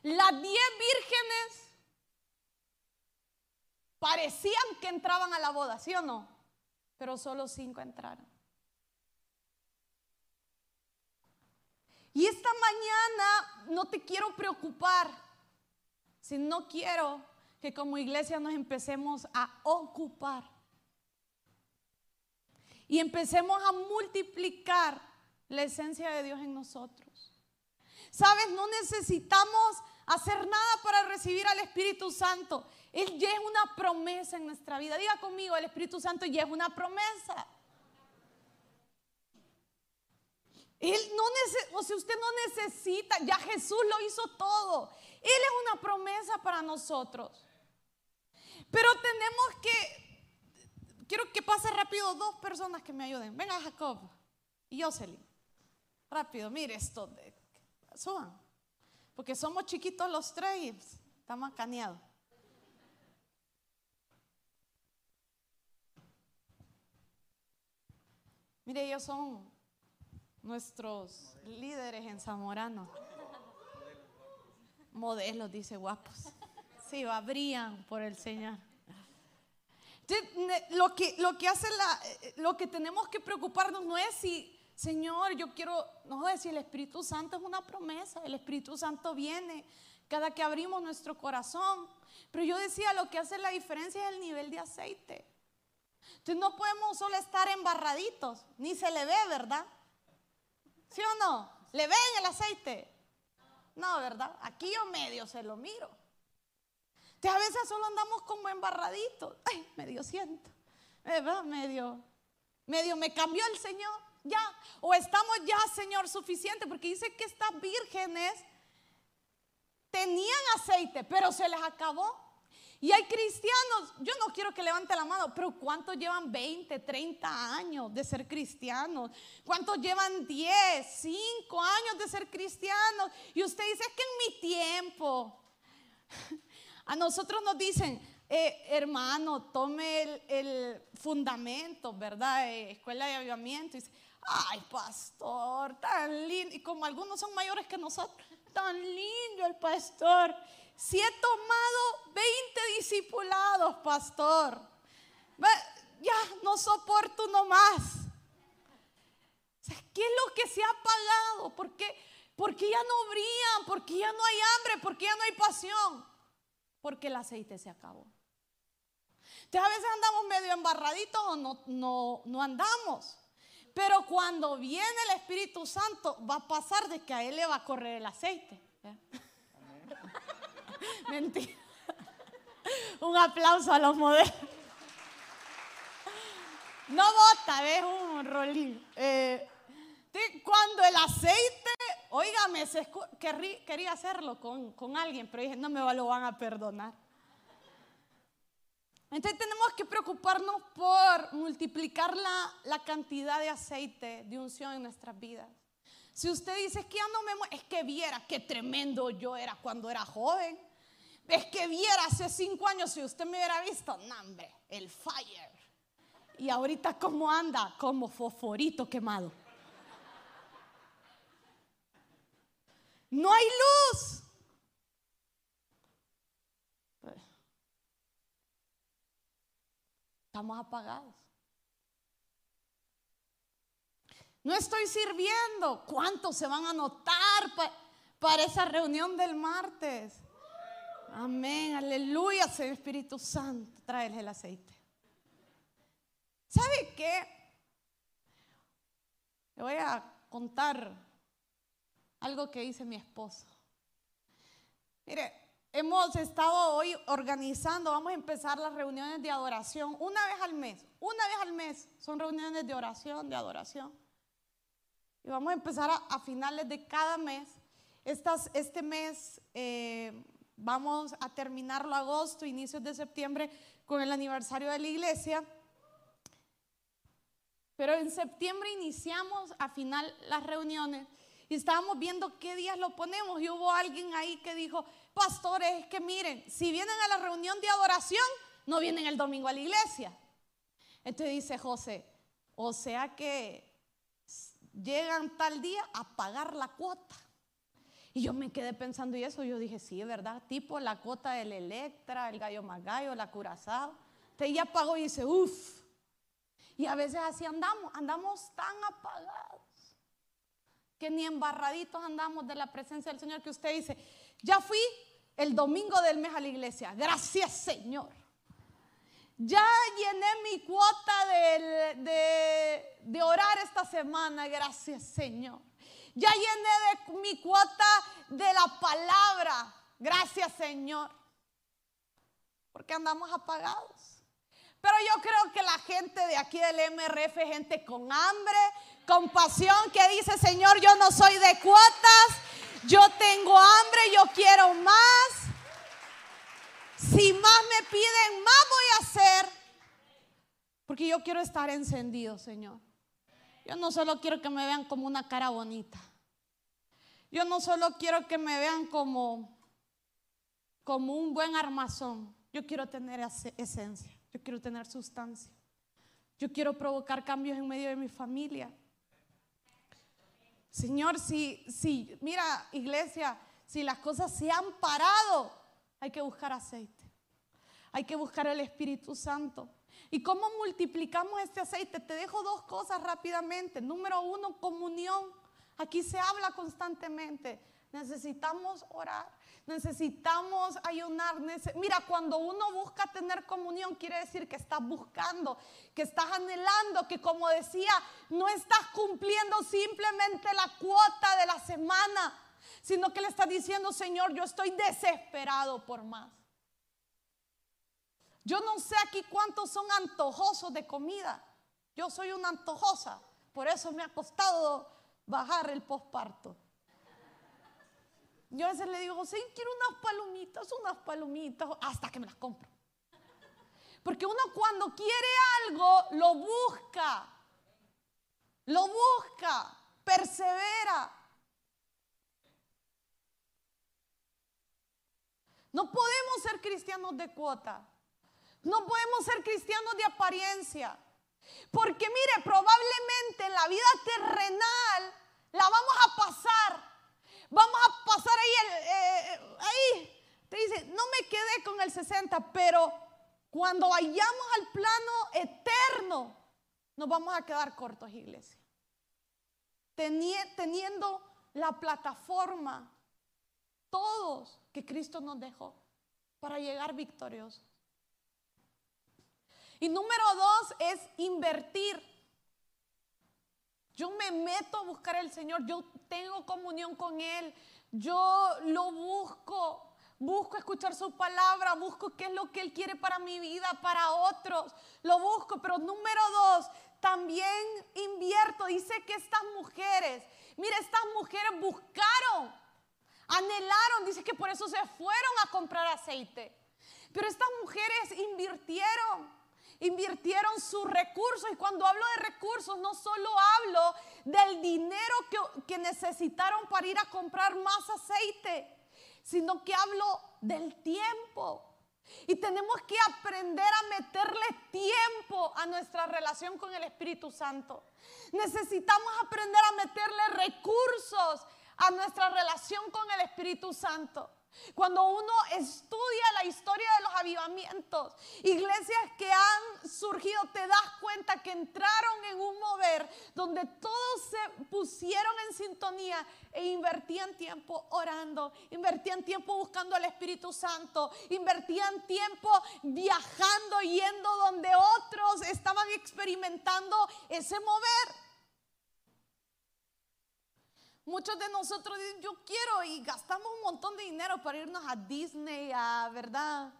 Las diez vírgenes parecían que entraban a la boda, ¿sí o no? Pero solo cinco entraron. Y esta mañana no te quiero preocupar, si no quiero que como iglesia nos empecemos a ocupar y empecemos a multiplicar la esencia de Dios en nosotros. Sabes, no necesitamos hacer nada para recibir al Espíritu Santo. Él ya es una promesa en nuestra vida. Diga conmigo, el Espíritu Santo ya es una promesa. Él no o sea, usted no necesita, ya Jesús lo hizo todo. Él es una promesa para nosotros. Pero tenemos que, quiero que pase rápido dos personas que me ayuden. Venga Jacob y Jocelyn. Rápido, mire esto. suban. Porque somos chiquitos los tres y estamos caneados. Mire, ellos son nuestros líderes en Zamorano. Modelos, dice guapos. Sí, va, brillan por el Señor. Lo que, lo que hace la, eh, lo que tenemos que preocuparnos no es si, Señor, yo quiero, no es si el Espíritu Santo es una promesa, el Espíritu Santo viene cada que abrimos nuestro corazón. Pero yo decía, lo que hace la diferencia es el nivel de aceite. Entonces no podemos solo estar embarraditos, ni se le ve, ¿verdad? ¿Sí o no? ¿Le ven el aceite? No, ¿verdad? Aquí yo medio se lo miro. A veces solo andamos como embarraditos. Ay, medio siento. ¿Verdad? Medio, medio me cambió el Señor. Ya. O estamos ya, Señor, suficiente. Porque dice que estas vírgenes tenían aceite, pero se les acabó. Y hay cristianos, yo no quiero que levante la mano, pero ¿cuántos llevan 20, 30 años de ser cristianos? ¿Cuántos llevan 10, 5 años de ser cristianos? Y usted dice, que en mi tiempo, a nosotros nos dicen, eh, hermano, tome el, fundamento, ¿verdad? Eh, escuela de avivamiento. Y dice, ay, pastor, tan lindo. Y como algunos son mayores que nosotros, tan lindo el pastor. Si he tomado 20 discipulados, pastor, ya no soporto uno más. ¿Qué es lo que se ha pagado? ¿Por qué? Porque ya no brillan, porque ya no hay hambre, porque ya no hay pasión, porque el aceite se acabó. Entonces a veces andamos medio embarraditos o no, no, no andamos. Pero cuando viene el Espíritu Santo, va a pasar de que a él le va a correr el aceite. Mentira. Un aplauso a los modelos. No bota, ves un rolín. Eh, cuando el aceite, oígame, quería hacerlo con, alguien, pero dije, no me lo van a perdonar. Entonces tenemos que preocuparnos por multiplicar la, la cantidad de aceite, de unción en nuestras vidas. Si usted dice que ya no me es que viera qué tremendo yo era cuando era joven. Es que viera hace cinco años, si usted me hubiera visto, no, el fire. Y ahorita cómo anda, como fosforito quemado. No hay luz. Estamos apagados. No estoy sirviendo. ¿Cuántos se van a anotar para esa reunión del martes? Amén, aleluya, Señor Espíritu Santo, tráele el aceite. ¿Sabe qué? Le voy a contar algo que dice mi esposo. Mire, hemos estado hoy organizando, vamos a empezar las reuniones de adoración una vez al mes. Una vez al mes son reuniones de oración, de adoración. Y vamos a empezar a, finales de cada mes. este mes eh, Vamos a terminarlo agosto, inicios de septiembre, con el aniversario de la iglesia. Pero en septiembre iniciamos a final las reuniones y estábamos viendo qué días lo ponemos. Y hubo alguien ahí que dijo, pastores, es que miren, si vienen a la reunión de adoración, no vienen el domingo a la iglesia. Entonces dice José, o sea que llegan tal día a pagar la cuota. Y yo me quedé pensando y eso, yo dije, sí, ¿verdad? Tipo la cuota del Electra, el gallo Magayo, la Curazao. Te ya pagó y dice, uff. Y a veces así andamos, andamos tan apagados que ni embarraditos andamos de la presencia del Señor que usted dice, ya fui el domingo del mes a la iglesia, gracias Señor. Ya llené mi cuota de, de orar esta semana, gracias Señor. Ya llené de mi cuota de la palabra. Gracias Señor. Porque andamos apagados. Pero yo creo que la gente de aquí del MRF es gente con hambre, con pasión, que dice, Señor, yo no soy de cuotas, yo tengo hambre, yo quiero más. Si más me piden, más voy a hacer. Porque yo quiero estar encendido, Señor. Yo no solo quiero que me vean como una cara bonita. Yo no solo quiero que me vean como, como un buen armazón. Yo quiero tener esencia. Yo quiero tener sustancia. Yo quiero provocar cambios en medio de mi familia. Señor, si, si, mira, iglesia, si las cosas se han parado, hay que buscar aceite. Hay que buscar el Espíritu Santo. ¿Y cómo multiplicamos este aceite? Te dejo dos cosas rápidamente. Número uno, comunión. Aquí se habla constantemente. Necesitamos orar, necesitamos ayunar. Mira, cuando uno busca tener comunión, quiere decir que estás buscando, que estás anhelando, que como decía, no estás cumpliendo simplemente la cuota de la semana, sino que le estás diciendo, Señor, yo estoy desesperado por más. Yo no sé aquí cuántos son antojosos de comida. Yo soy una antojosa. Por eso me ha costado bajar el posparto. Yo a veces le digo, sí, quiero unas palomitas, unas palomitas, hasta que me las compro. Porque uno cuando quiere algo, lo busca. Lo busca, persevera. No podemos ser cristianos de cuota. No podemos ser cristianos de apariencia. Porque mire, probablemente en la vida terrenal la vamos a pasar. Vamos a pasar ahí, eh, ahí. Te dice, no me quedé con el 60, pero cuando vayamos al plano eterno, nos vamos a quedar cortos, iglesia. Teniendo la plataforma, todos que Cristo nos dejó para llegar victoriosos. Y número dos es invertir. Yo me meto a buscar al Señor, yo tengo comunión con Él, yo lo busco, busco escuchar su palabra, busco qué es lo que Él quiere para mi vida, para otros, lo busco. Pero número dos, también invierto. Dice que estas mujeres, mire, estas mujeres buscaron, anhelaron, dice que por eso se fueron a comprar aceite. Pero estas mujeres invirtieron invirtieron sus recursos. Y cuando hablo de recursos, no solo hablo del dinero que, que, necesitaron para ir a comprar más aceite, sino que hablo del tiempo. Y tenemos que aprender a meterle tiempo a nuestra relación con el Espíritu Santo. Necesitamos aprender a meterle recursos a nuestra relación con el Espíritu Santo. Cuando uno estudia la historia de los avivamientos, iglesias que han surgido, te das cuenta que entraron en un mover donde todos se pusieron en sintonía e invertían tiempo orando, invertían tiempo buscando al Espíritu Santo, invertían tiempo viajando, yendo donde otros estaban experimentando ese mover. Muchos de nosotros dicen, yo quiero y gastamos un montón de dinero para irnos a Disney, a, ¿verdad?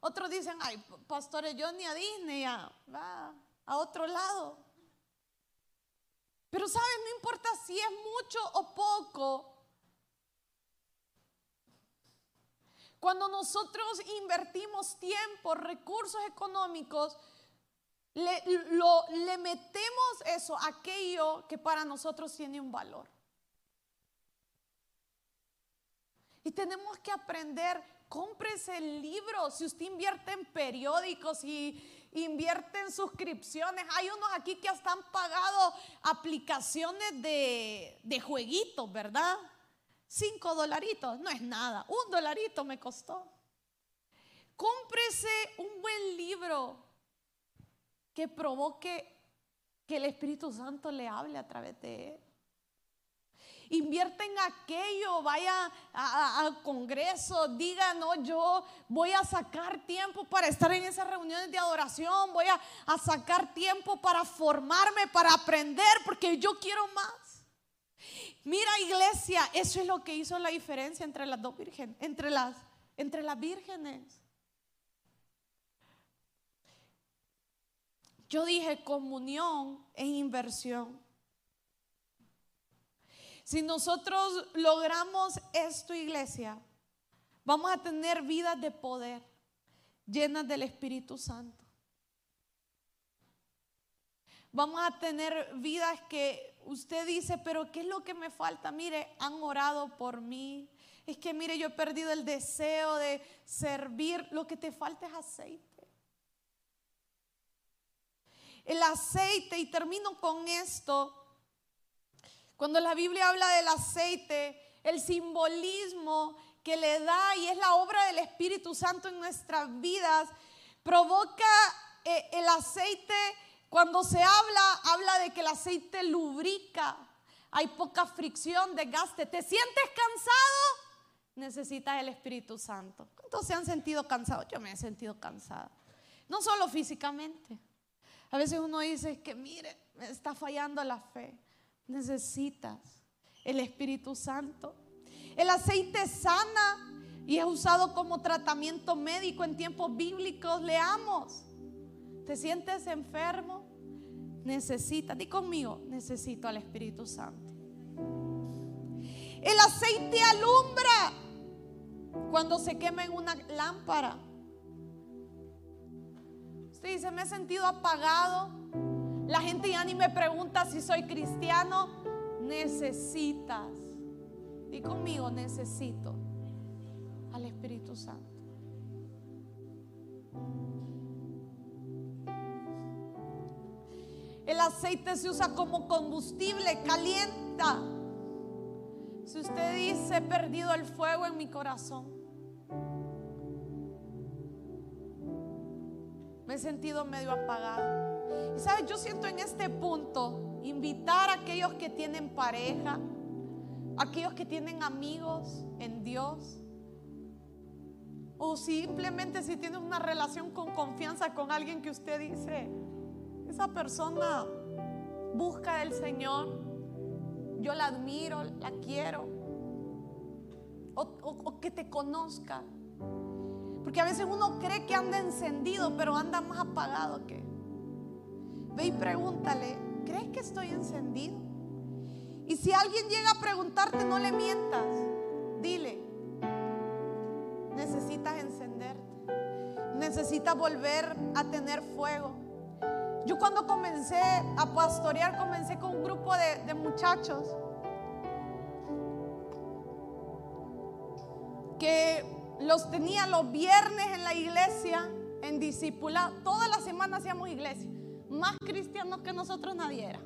Otros dicen, ay, pastores, yo ni a Disney, a, a otro lado. Pero sabes, no importa si es mucho o poco. Cuando nosotros invertimos tiempo, recursos económicos, le, le metemos eso, aquello que para nosotros tiene un valor. Y tenemos que aprender, cómprese el libro, si usted invierte en periódicos y invierte en suscripciones. Hay unos aquí que hasta han pagado aplicaciones de, de jueguitos, ¿verdad? Cinco dolaritos, no es nada, un dolarito me costó. Cómprese un buen libro que provoque que el Espíritu Santo le hable a través de él invierte en aquello, vaya al congreso, diga, no, yo voy a sacar tiempo para estar en esas reuniones de adoración, voy a, a sacar tiempo para formarme, para aprender, porque yo quiero más. Mira iglesia, eso es lo que hizo la diferencia entre las dos vírgenes, entre las, entre las vírgenes. Yo dije comunión e inversión. Si nosotros logramos esto, iglesia, vamos a tener vidas de poder llenas del Espíritu Santo. Vamos a tener vidas que usted dice, pero ¿qué es lo que me falta? Mire, han orado por mí. Es que mire, yo he perdido el deseo de servir. Lo que te falta es aceite. El aceite, y termino con esto, cuando la Biblia habla del aceite, el simbolismo que le da y es la obra del Espíritu Santo en nuestras vidas, provoca eh, el aceite, cuando se habla, habla de que el aceite lubrica, hay poca fricción, desgaste. ¿Te sientes cansado? Necesitas el Espíritu Santo. ¿Cuántos se han sentido cansados? Yo me he sentido cansada. No solo físicamente. A veces uno dice que, mire, me está fallando la fe. Necesitas el Espíritu Santo. El aceite sana y es usado como tratamiento médico en tiempos bíblicos. Leamos. ¿Te sientes enfermo? Necesitas, di conmigo, necesito al Espíritu Santo. El aceite alumbra cuando se quema en una lámpara. Usted dice, me he sentido apagado. La gente ya ni me pregunta si soy cristiano. Necesitas. Di conmigo, necesito al Espíritu Santo. El aceite se usa como combustible, calienta. Si usted dice, he perdido el fuego en mi corazón, me he sentido medio apagado. Y sabes, yo siento en este punto invitar a aquellos que tienen pareja, aquellos que tienen amigos en Dios, o simplemente si tiene una relación con confianza con alguien que usted dice, esa persona busca del Señor, yo la admiro, la quiero, o, que te conozca. Porque a veces uno cree que anda encendido, pero anda más apagado que. Ve y pregúntale, ¿crees que estoy encendido? Y si alguien llega a preguntarte, no le mientas. Dile, necesitas encenderte. Necesitas volver a tener fuego. Yo cuando comencé a pastorear, comencé con un grupo de, muchachos que los tenía los viernes en la iglesia, en discipulado. Toda la semana hacíamos iglesia. Más cristianos que nosotros nadie era.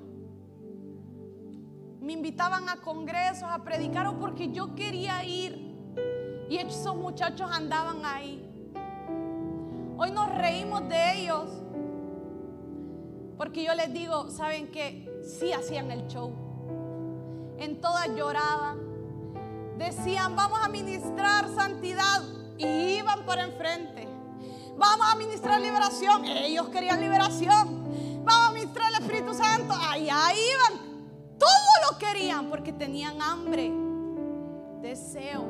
Me invitaban a congresos, a predicar, porque yo quería ir y esos muchachos andaban ahí. Hoy nos reímos de ellos. Porque yo les digo, ¿saben que Sí hacían el show. En todas lloraban. Decían, vamos a ministrar santidad. Y iban por enfrente. Vamos a ministrar liberación. Ellos querían liberación. Ministrar el Espíritu Santo. Allá iban. Todo lo querían porque tenían hambre, deseo.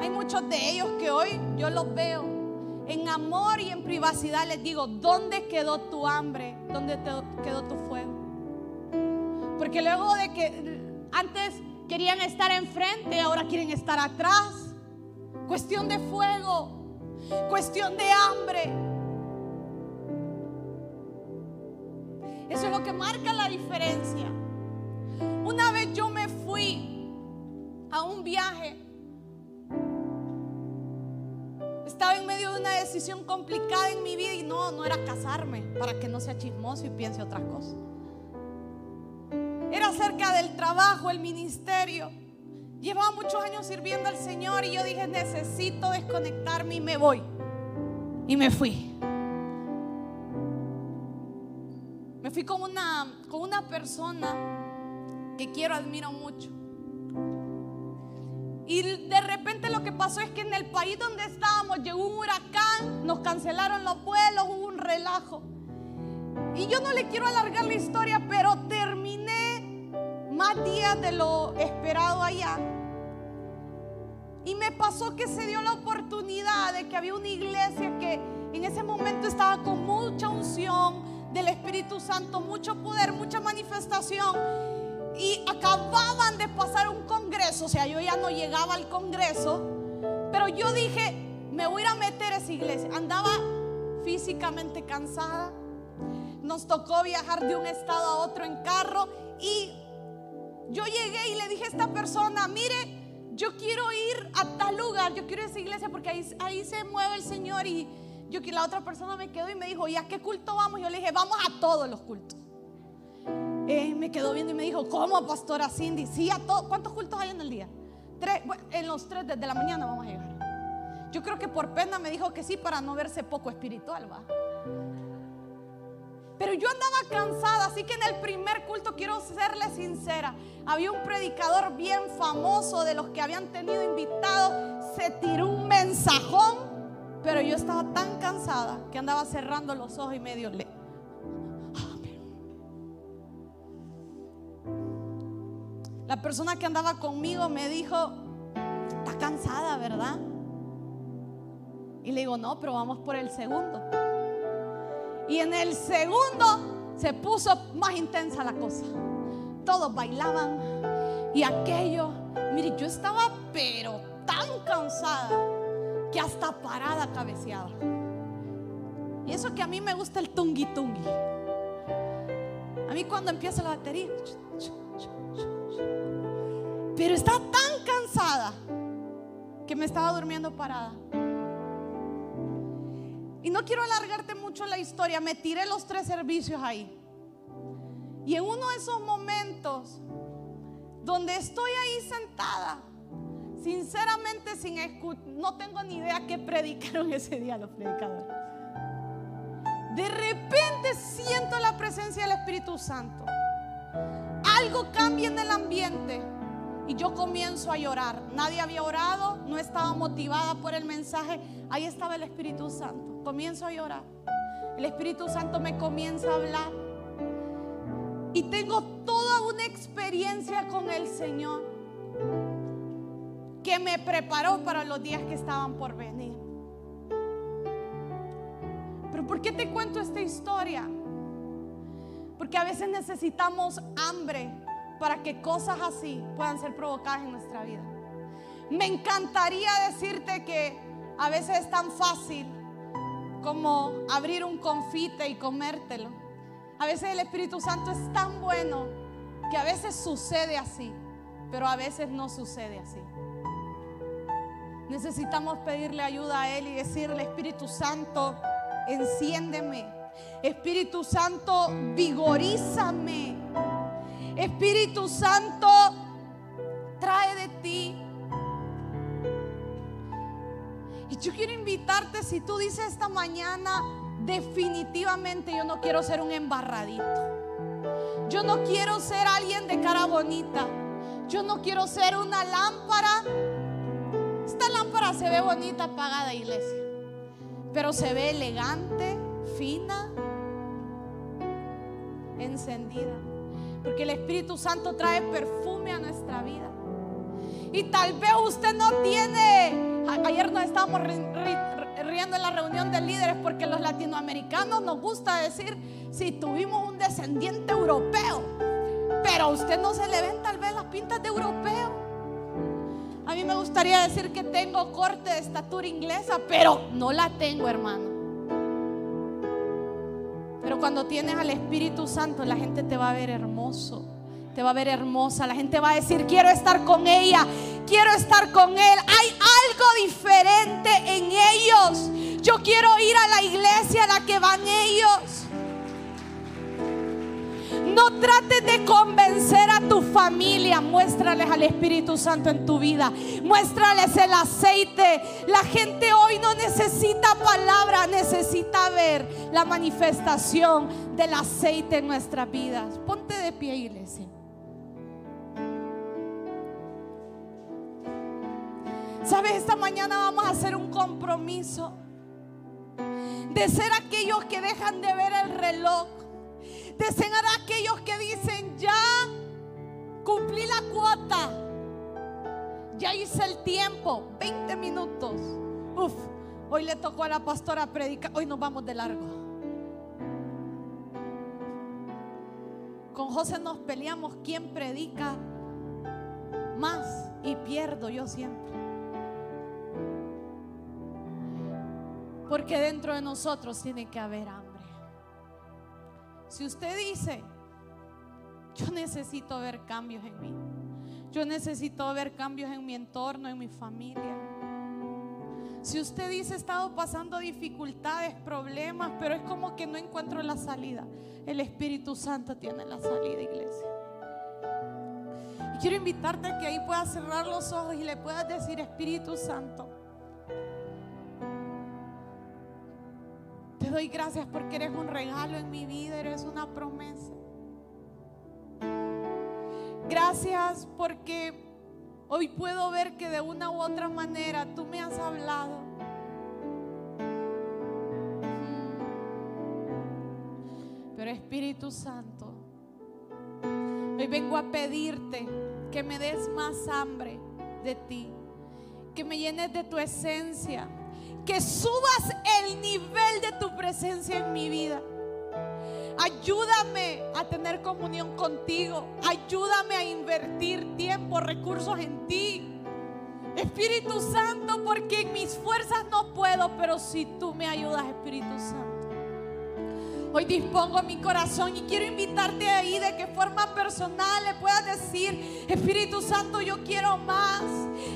Hay muchos de ellos que hoy yo los veo en amor y en privacidad. Les digo, ¿dónde quedó tu hambre? ¿Dónde quedó tu fuego? Porque luego de que antes querían estar enfrente, ahora quieren estar atrás. Cuestión de fuego, cuestión de hambre. Eso es lo que marca la diferencia. Una vez yo me fui a un viaje estaba en medio de una decisión complicada en mi vida y no, no era casarme para que no sea chismoso y piense otras cosas. Era acerca del trabajo, el ministerio. Llevaba muchos años sirviendo al Señor y yo dije, necesito desconectarme y me voy. Y me fui. Me fui con una, con una persona que quiero, admiro mucho. Y de repente lo que pasó es que en el país donde estábamos llegó un huracán, nos cancelaron los vuelos, hubo un relajo. Y yo no le quiero alargar la historia, pero terminé más días de lo esperado allá. Y me pasó que se dio la oportunidad de que había una iglesia que en ese momento estaba con mucha unción del Espíritu Santo, mucho poder, mucha manifestación y acababan de pasar un congreso, o sea, yo ya no llegaba al congreso, pero yo dije, me voy a meter a esa iglesia. Andaba físicamente cansada, nos tocó viajar de un estado a otro en carro y yo llegué y le dije a esta persona, mire, yo quiero ir a tal lugar, yo quiero ir a esa iglesia porque ahí, ahí se mueve el Señor y yo que la otra persona me quedó y me dijo, ¿y a qué culto vamos? Yo le dije, vamos a todos los cultos. Eh, me quedó viendo y me dijo, ¿cómo, pastora Cindy? Sí, a todo. ¿Cuántos cultos hay en el día? Tres, en los tres desde la mañana vamos a llegar. Yo creo que por pena me dijo que sí para no verse poco espiritual, va. Pero yo andaba cansada, así que en el primer culto quiero serle sincera. Había un predicador bien famoso de los que habían tenido invitados, se tiró un mensajón, pero yo estaba tan cansada que andaba cerrando los ojos y medio le. La persona que andaba conmigo me dijo, está cansada, ¿verdad? Y le digo, no, pero vamos por el segundo. Y en el segundo se puso más intensa la cosa. Todos bailaban y aquello, mire, yo estaba pero tan cansada que hasta parada cabeceaba. Y eso que a mí me gusta el tungi tungi. A mí cuando empieza la batería, pero estaba tan cansada que me estaba durmiendo parada. Y no quiero alargarte mucho la historia, me tiré los tres servicios ahí. Y en uno de esos momentos donde estoy ahí sentada, sinceramente sin no tengo ni idea qué predicaron ese día los predicadores. De repente siento la presencia del Espíritu Santo. Algo cambia en el ambiente y yo comienzo a llorar. Nadie había orado, no estaba motivada por el mensaje. Ahí estaba el Espíritu Santo. Comienzo a llorar. El Espíritu Santo me comienza a hablar. Y tengo toda una experiencia con el Señor que me preparó para los días que estaban por venir. Pero ¿por qué te cuento esta historia? Porque a veces necesitamos hambre para que cosas así puedan ser provocadas en nuestra vida. Me encantaría decirte que a veces es tan fácil como abrir un confite y comértelo. A veces el Espíritu Santo es tan bueno que a veces sucede así, pero a veces no sucede así. Necesitamos pedirle ayuda a Él y decirle, Espíritu Santo, enciéndeme. Espíritu Santo, vigorízame. Espíritu Santo, trae de ti. Y yo quiero invitarte, si tú dices esta mañana, definitivamente yo no quiero ser un embarradito. Yo no quiero ser alguien de cara bonita. Yo no quiero ser una lámpara. Se ve bonita apagada, iglesia. Pero se ve elegante, fina, encendida. Porque el Espíritu Santo trae perfume a nuestra vida. Y tal vez usted no tiene, ayer nos estábamos riendo en la reunión de líderes porque los latinoamericanos nos gusta decir si tuvimos un descendiente europeo. Pero a usted no se le ven tal vez las pintas de europeo. A mí me gustaría decir que tengo corte de estatura inglesa, pero no la tengo, hermano. Pero cuando tienes al Espíritu Santo, la gente te va a ver hermoso, te va a ver hermosa. La gente va a decir, quiero estar con ella, quiero estar con él. Hay algo diferente en ellos. Yo quiero ir a la iglesia a la que van ellos. No trates de convencer a tu familia. Muéstrales al Espíritu Santo en tu vida. Muéstrales el aceite. La gente hoy no necesita palabra, necesita ver la manifestación del aceite en nuestras vidas. Ponte de pie, iglesia. Sabes, esta mañana vamos a hacer un compromiso de ser aquellos que dejan de ver el reloj Desear a aquellos que dicen, ya cumplí la cuota, ya hice el tiempo, 20 minutos. Uf, hoy le tocó a la pastora predicar, hoy nos vamos de largo. Con José nos peleamos quién predica más y pierdo yo siempre. Porque dentro de nosotros tiene que haber hambre. Si usted dice, yo necesito ver cambios en mí, yo necesito ver cambios en mi entorno, en mi familia. Si usted dice, he estado pasando dificultades, problemas, pero es como que no encuentro la salida, el Espíritu Santo tiene la salida, iglesia. Y quiero invitarte a que ahí puedas cerrar los ojos y le puedas decir, Espíritu Santo, doy gracias porque eres un regalo en mi vida, eres una promesa. Gracias porque hoy puedo ver que de una u otra manera tú me has hablado. Pero Espíritu Santo, hoy vengo a pedirte que me des más hambre de ti, que me llenes de tu esencia, que subas el nivel de tu presencia en mi vida. Ayúdame a tener comunión contigo. Ayúdame a invertir tiempo, recursos en ti. Espíritu Santo, porque en mis fuerzas no puedo, pero si tú me ayudas, Espíritu Santo. Hoy dispongo mi corazón y quiero invitarte ahí de que forma personal le puedas decir, Espíritu Santo, yo quiero más.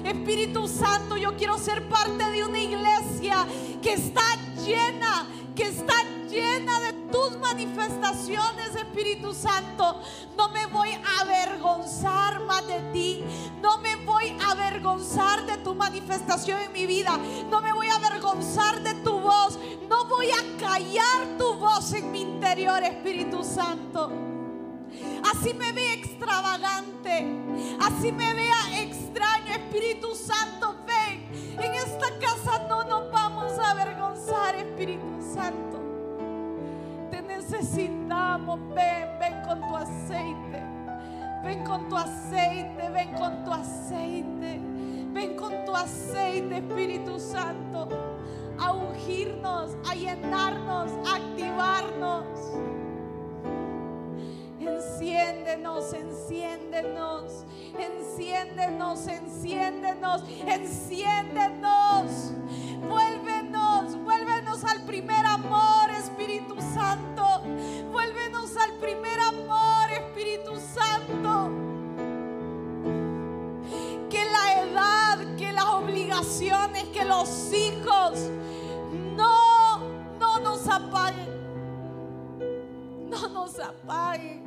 Espíritu Santo, yo quiero ser parte de una iglesia que está llena, que está llena de tus manifestaciones, Espíritu Santo. No me voy a avergonzar más de ti. No me voy a avergonzar de tu manifestación en mi vida. No me voy a avergonzar de tu voz. No voy a callar tu voz en mi interior, Espíritu Santo. Así me vea extravagante, así me vea extraño, Espíritu Santo, ven. En esta casa no nos vamos a avergonzar, Espíritu Santo. Necesitamos, ven, ven con tu aceite. Ven con tu aceite, ven con tu aceite. Ven con tu aceite, Espíritu Santo, a ungirnos, a llenarnos, a activarnos. Enciéndenos, enciéndenos, enciéndenos, enciéndenos, enciéndenos. Vuélvenos, vuélvenos al primer amor, Espíritu Santo. Vuélvenos al primer amor, Espíritu Santo. Que la edad, que las obligaciones, que los hijos no, no nos apaguen. No nos apaguen.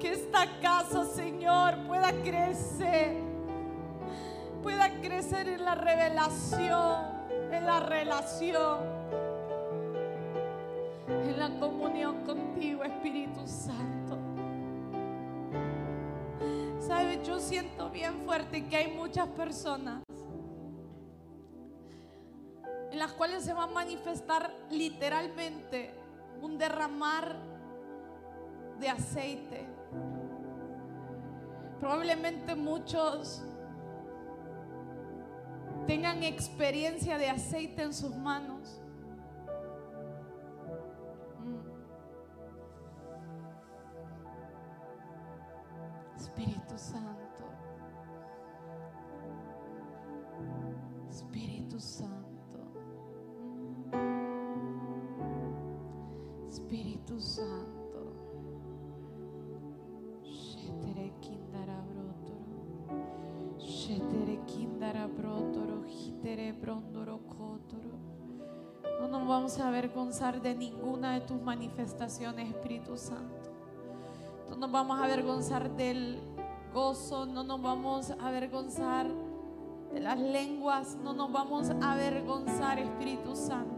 Que esta casa, Señor, pueda crecer. Pueda crecer en la revelación, en la relación, en la comunión contigo, Espíritu Santo. Sabes, yo siento bien fuerte que hay muchas personas en las cuales se va a manifestar literalmente un derramar de aceite. Probablemente muchos tengan experiencia de aceite en sus manos. Mm. Espíritu Santo. Espíritu Santo. Mm. Espíritu Santo. No nos vamos a avergonzar de ninguna de tus manifestaciones, Espíritu Santo. No nos vamos a avergonzar del gozo, no nos vamos a avergonzar de las lenguas, no nos vamos a avergonzar, Espíritu Santo.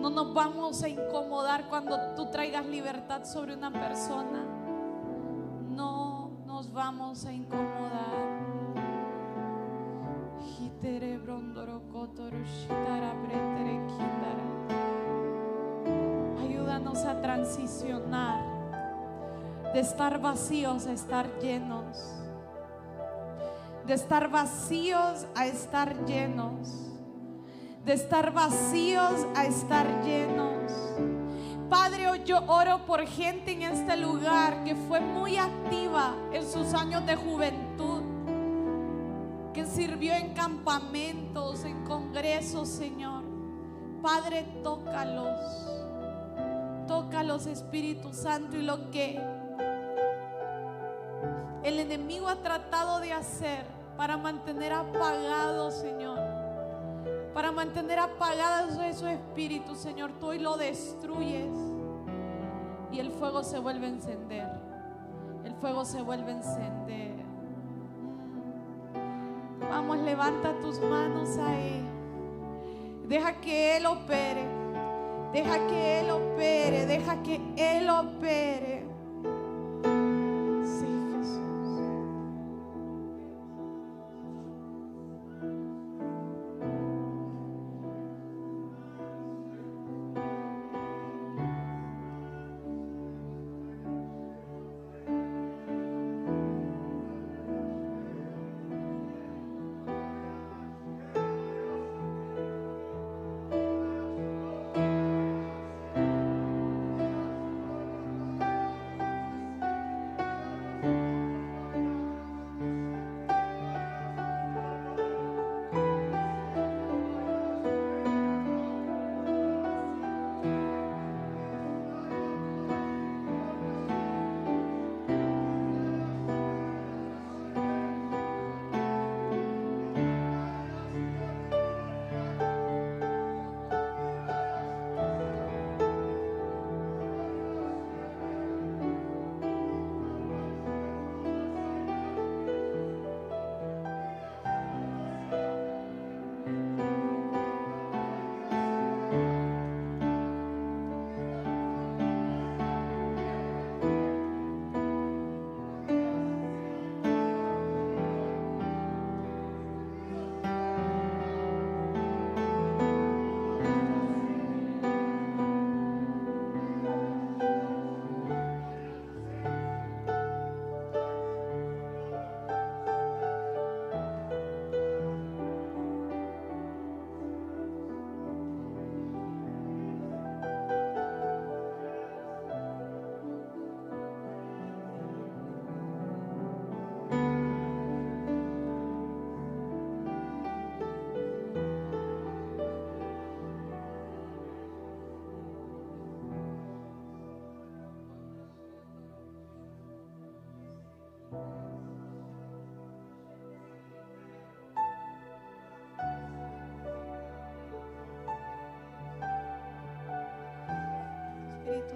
No nos vamos a incomodar cuando tú traigas libertad sobre una persona. No nos vamos a incomodar. Pretere. Ayúdanos a transicionar de estar vacíos a estar llenos. De estar vacíos a estar llenos. De estar vacíos a estar llenos. Padre, yo oro por gente en este lugar que fue muy activa en sus años de juventud, que sirvió en campamentos, en congresos, Señor. Padre, tócalos. Tócalos, Espíritu Santo, y lo que el enemigo ha tratado de hacer para mantener apagado, Señor. Para mantener apagados esos espíritus, Señor, tú hoy lo destruyes. Y el fuego se vuelve a encender. El fuego se vuelve a encender levanta tus manos a Él. Deja que Él opere. Deja que Él opere. Deja que Él opere.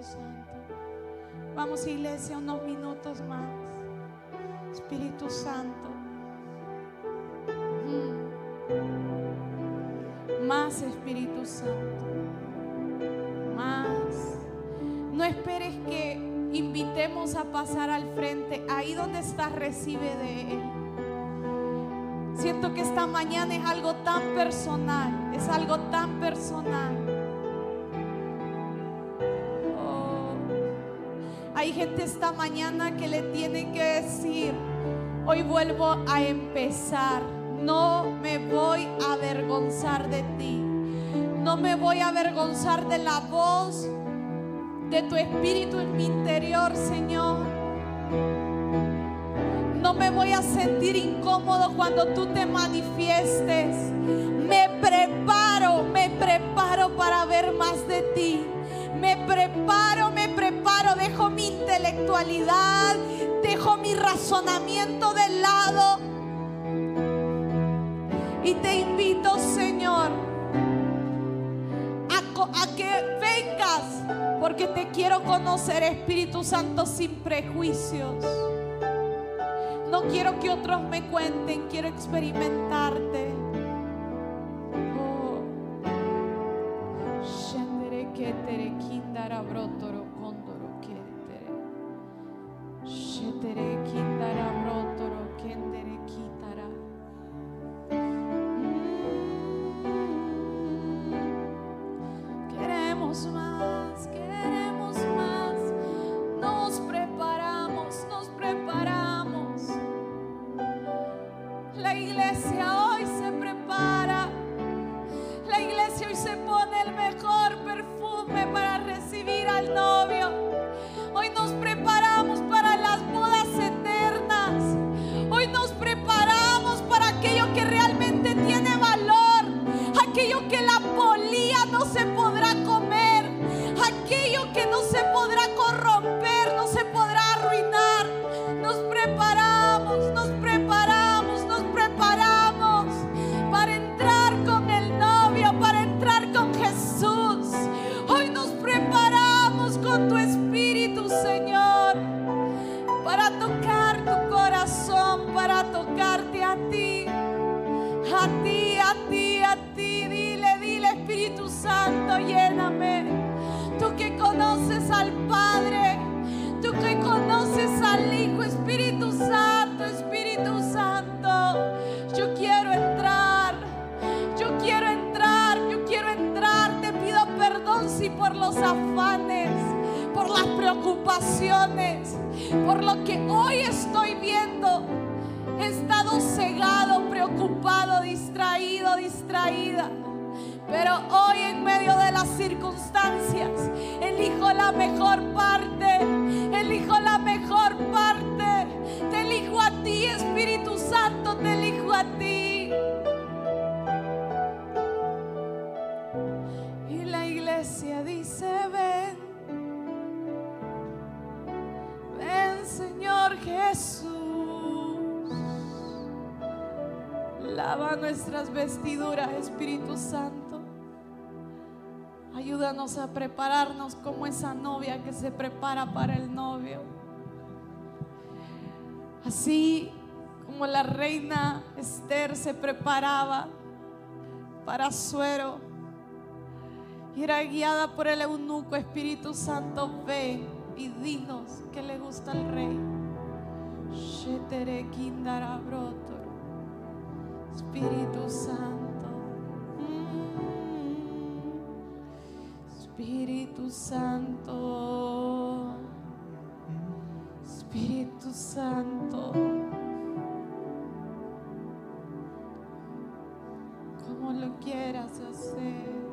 Santo. Vamos iglesia unos minutos más. Espíritu Santo. Mm. Más Espíritu Santo. Más. No esperes que invitemos a pasar al frente. Ahí donde estás recibe de Él. Siento que esta mañana es algo tan personal. Es algo tan personal. Esta mañana que le tiene que decir, hoy vuelvo a empezar. No me voy a avergonzar de ti. No me voy a avergonzar de la voz de tu espíritu en mi interior, Señor. No me voy a sentir incómodo cuando tú te manifiestes. Me preparo, me preparo para ver más de ti. Me preparo, me dejo mi intelectualidad, dejo mi razonamiento de lado. Y te invito, Señor, a, que vengas, porque te quiero conocer, Espíritu Santo, sin prejuicios. No quiero que otros me cuenten, quiero experimentarte. Mejor parte, elijo la mejor parte. Te elijo a ti, Espíritu Santo, te elijo a ti. Y la iglesia dice, ven, ven Señor Jesús. Lava nuestras vestiduras, Espíritu Santo. Ayúdanos a prepararnos como esa novia que se prepara para el novio. Así como la reina Esther se preparaba para suero y era guiada por el eunuco Espíritu Santo, ve y dinos que le gusta al rey. Espíritu Santo. Espíritu Santo. Espíritu Santo. Como lo quieras hacer.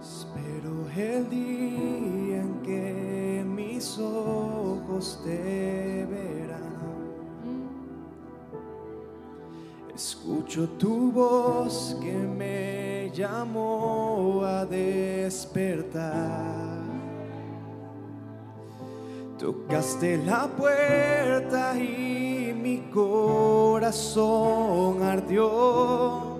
Espero el día en que mis ojos te verán. Escucho tu voz que me llamó a despertar. Tocaste la puerta y mi corazón ardió.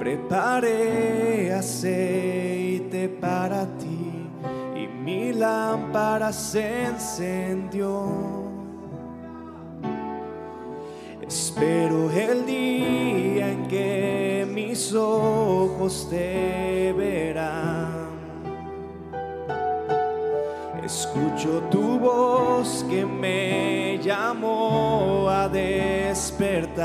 Preparé aceite para ti y mi lámpara se encendió. Espero el día mis ojos te verán. Escucho tu voz que me llamó a despertar.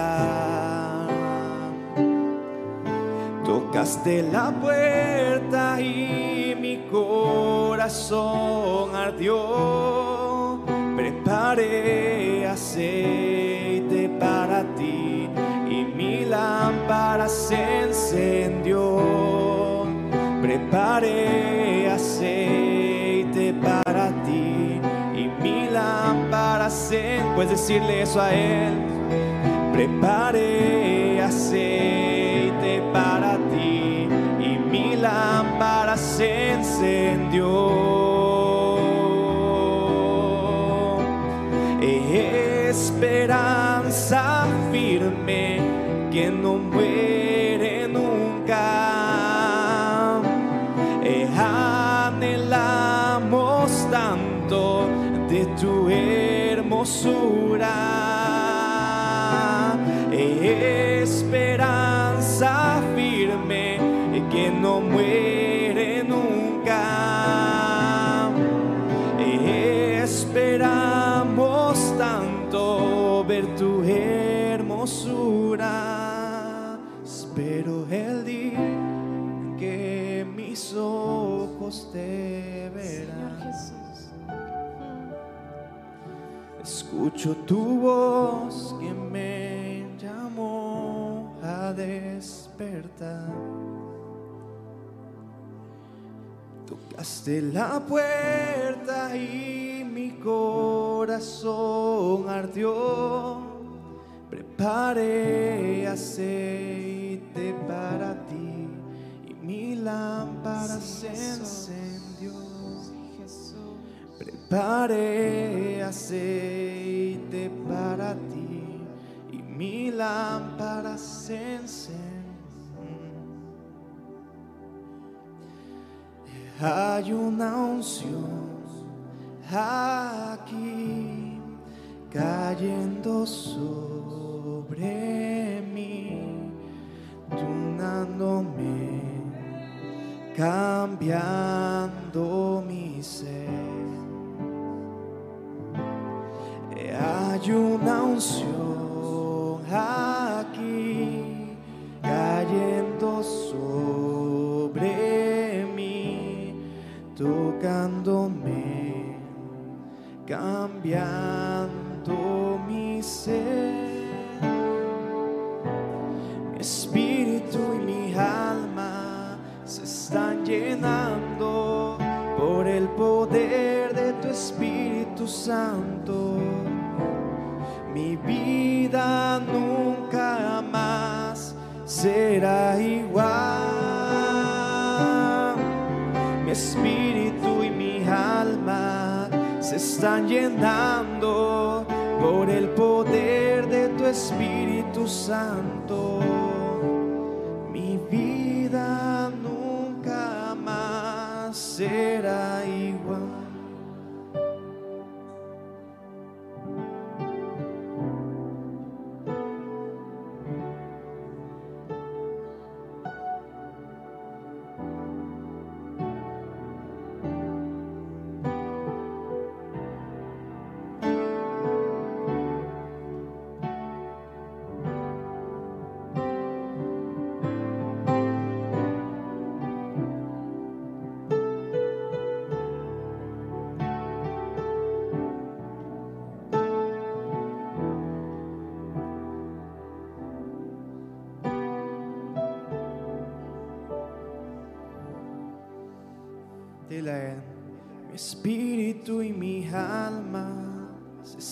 Tocaste la puerta y mi corazón ardió. Preparé aceite lámpara se encendió. Preparé aceite para ti y mi lámpara se Puedes decirle eso a él. Preparé aceite para ti y mi lámpara se encendió. Esperanza posso Escucho tu voz que me llamó a despertar. Tocaste la puerta y mi corazón ardió. Preparé aceite para ti y mi lámpara se encendió. Preparé aceite para ti y mi lámpara se. Hay una unción aquí cayendo sobre mí, tunándome, cambiando mi ser. Hay una unción aquí cayendo sobre mí, tocándome, cambiando mi ser. Mi espíritu y mi alma se están llenando por el poder de tu Espíritu Santo. Será igual. Mi espíritu y mi alma se están llenando por el poder de tu Espíritu Santo. Mi vida nunca más será igual.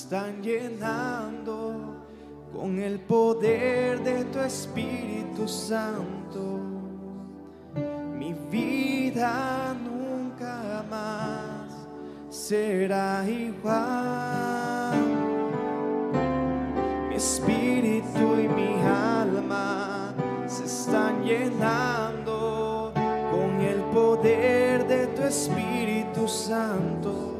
Están llenando con el poder de tu Espíritu Santo. Mi vida nunca más será igual. Mi espíritu y mi alma se están llenando con el poder de tu Espíritu Santo.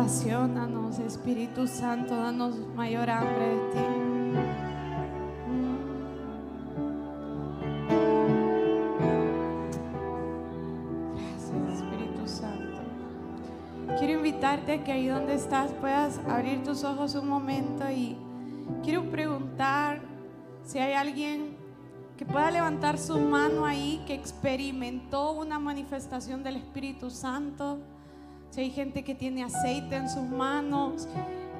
apasionanos, Espíritu Santo, danos mayor hambre de ti. Gracias, Espíritu Santo. Quiero invitarte a que ahí donde estás puedas abrir tus ojos un momento y quiero preguntar si hay alguien que pueda levantar su mano ahí que experimentó una manifestación del Espíritu Santo si hay gente que tiene aceite en sus manos.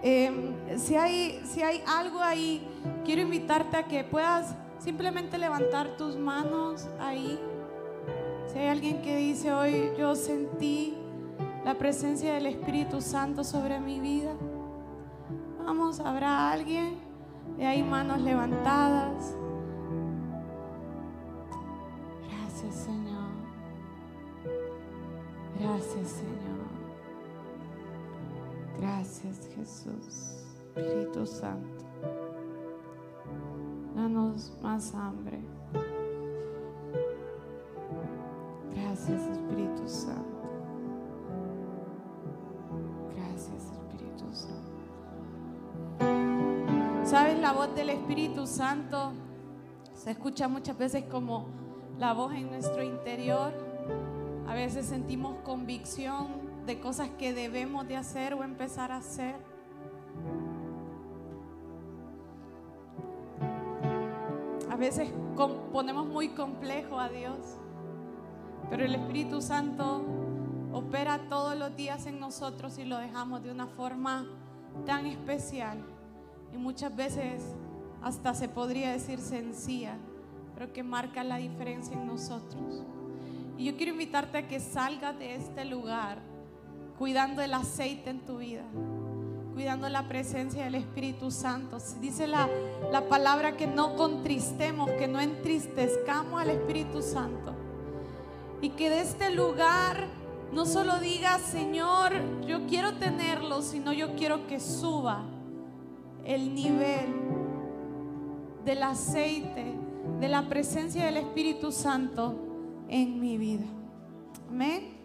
Em, si, hay, si hay algo ahí, quiero invitarte a que puedas simplemente levantar tus manos ahí. Si hay alguien que dice hoy yo sentí la presencia del Espíritu Santo sobre mi vida. Vamos, habrá alguien. De ahí manos levantadas. Gracias Jesús. Espíritu Santo. Danos más hambre. Gracias Espíritu Santo. Gracias Espíritu Santo. ¿Sabes? La voz del Espíritu Santo se escucha muchas veces como la voz en nuestro interior. A veces sentimos convicción de cosas que debemos de hacer o empezar a hacer. A veces ponemos muy complejo a Dios, pero el Espíritu Santo opera todos los días en nosotros y lo dejamos de una forma tan especial y muchas veces hasta se podría decir sencilla, pero que marca la diferencia en nosotros. Y yo quiero invitarte a que salgas de este lugar cuidando el aceite en tu vida, cuidando la presencia del Espíritu Santo. Dice la, la palabra que no contristemos, que no entristezcamos al Espíritu Santo. Y que de este lugar no solo digas, Señor, yo quiero tenerlo, sino yo quiero que suba el nivel del aceite, de la presencia del Espíritu Santo en mi vida. Amén.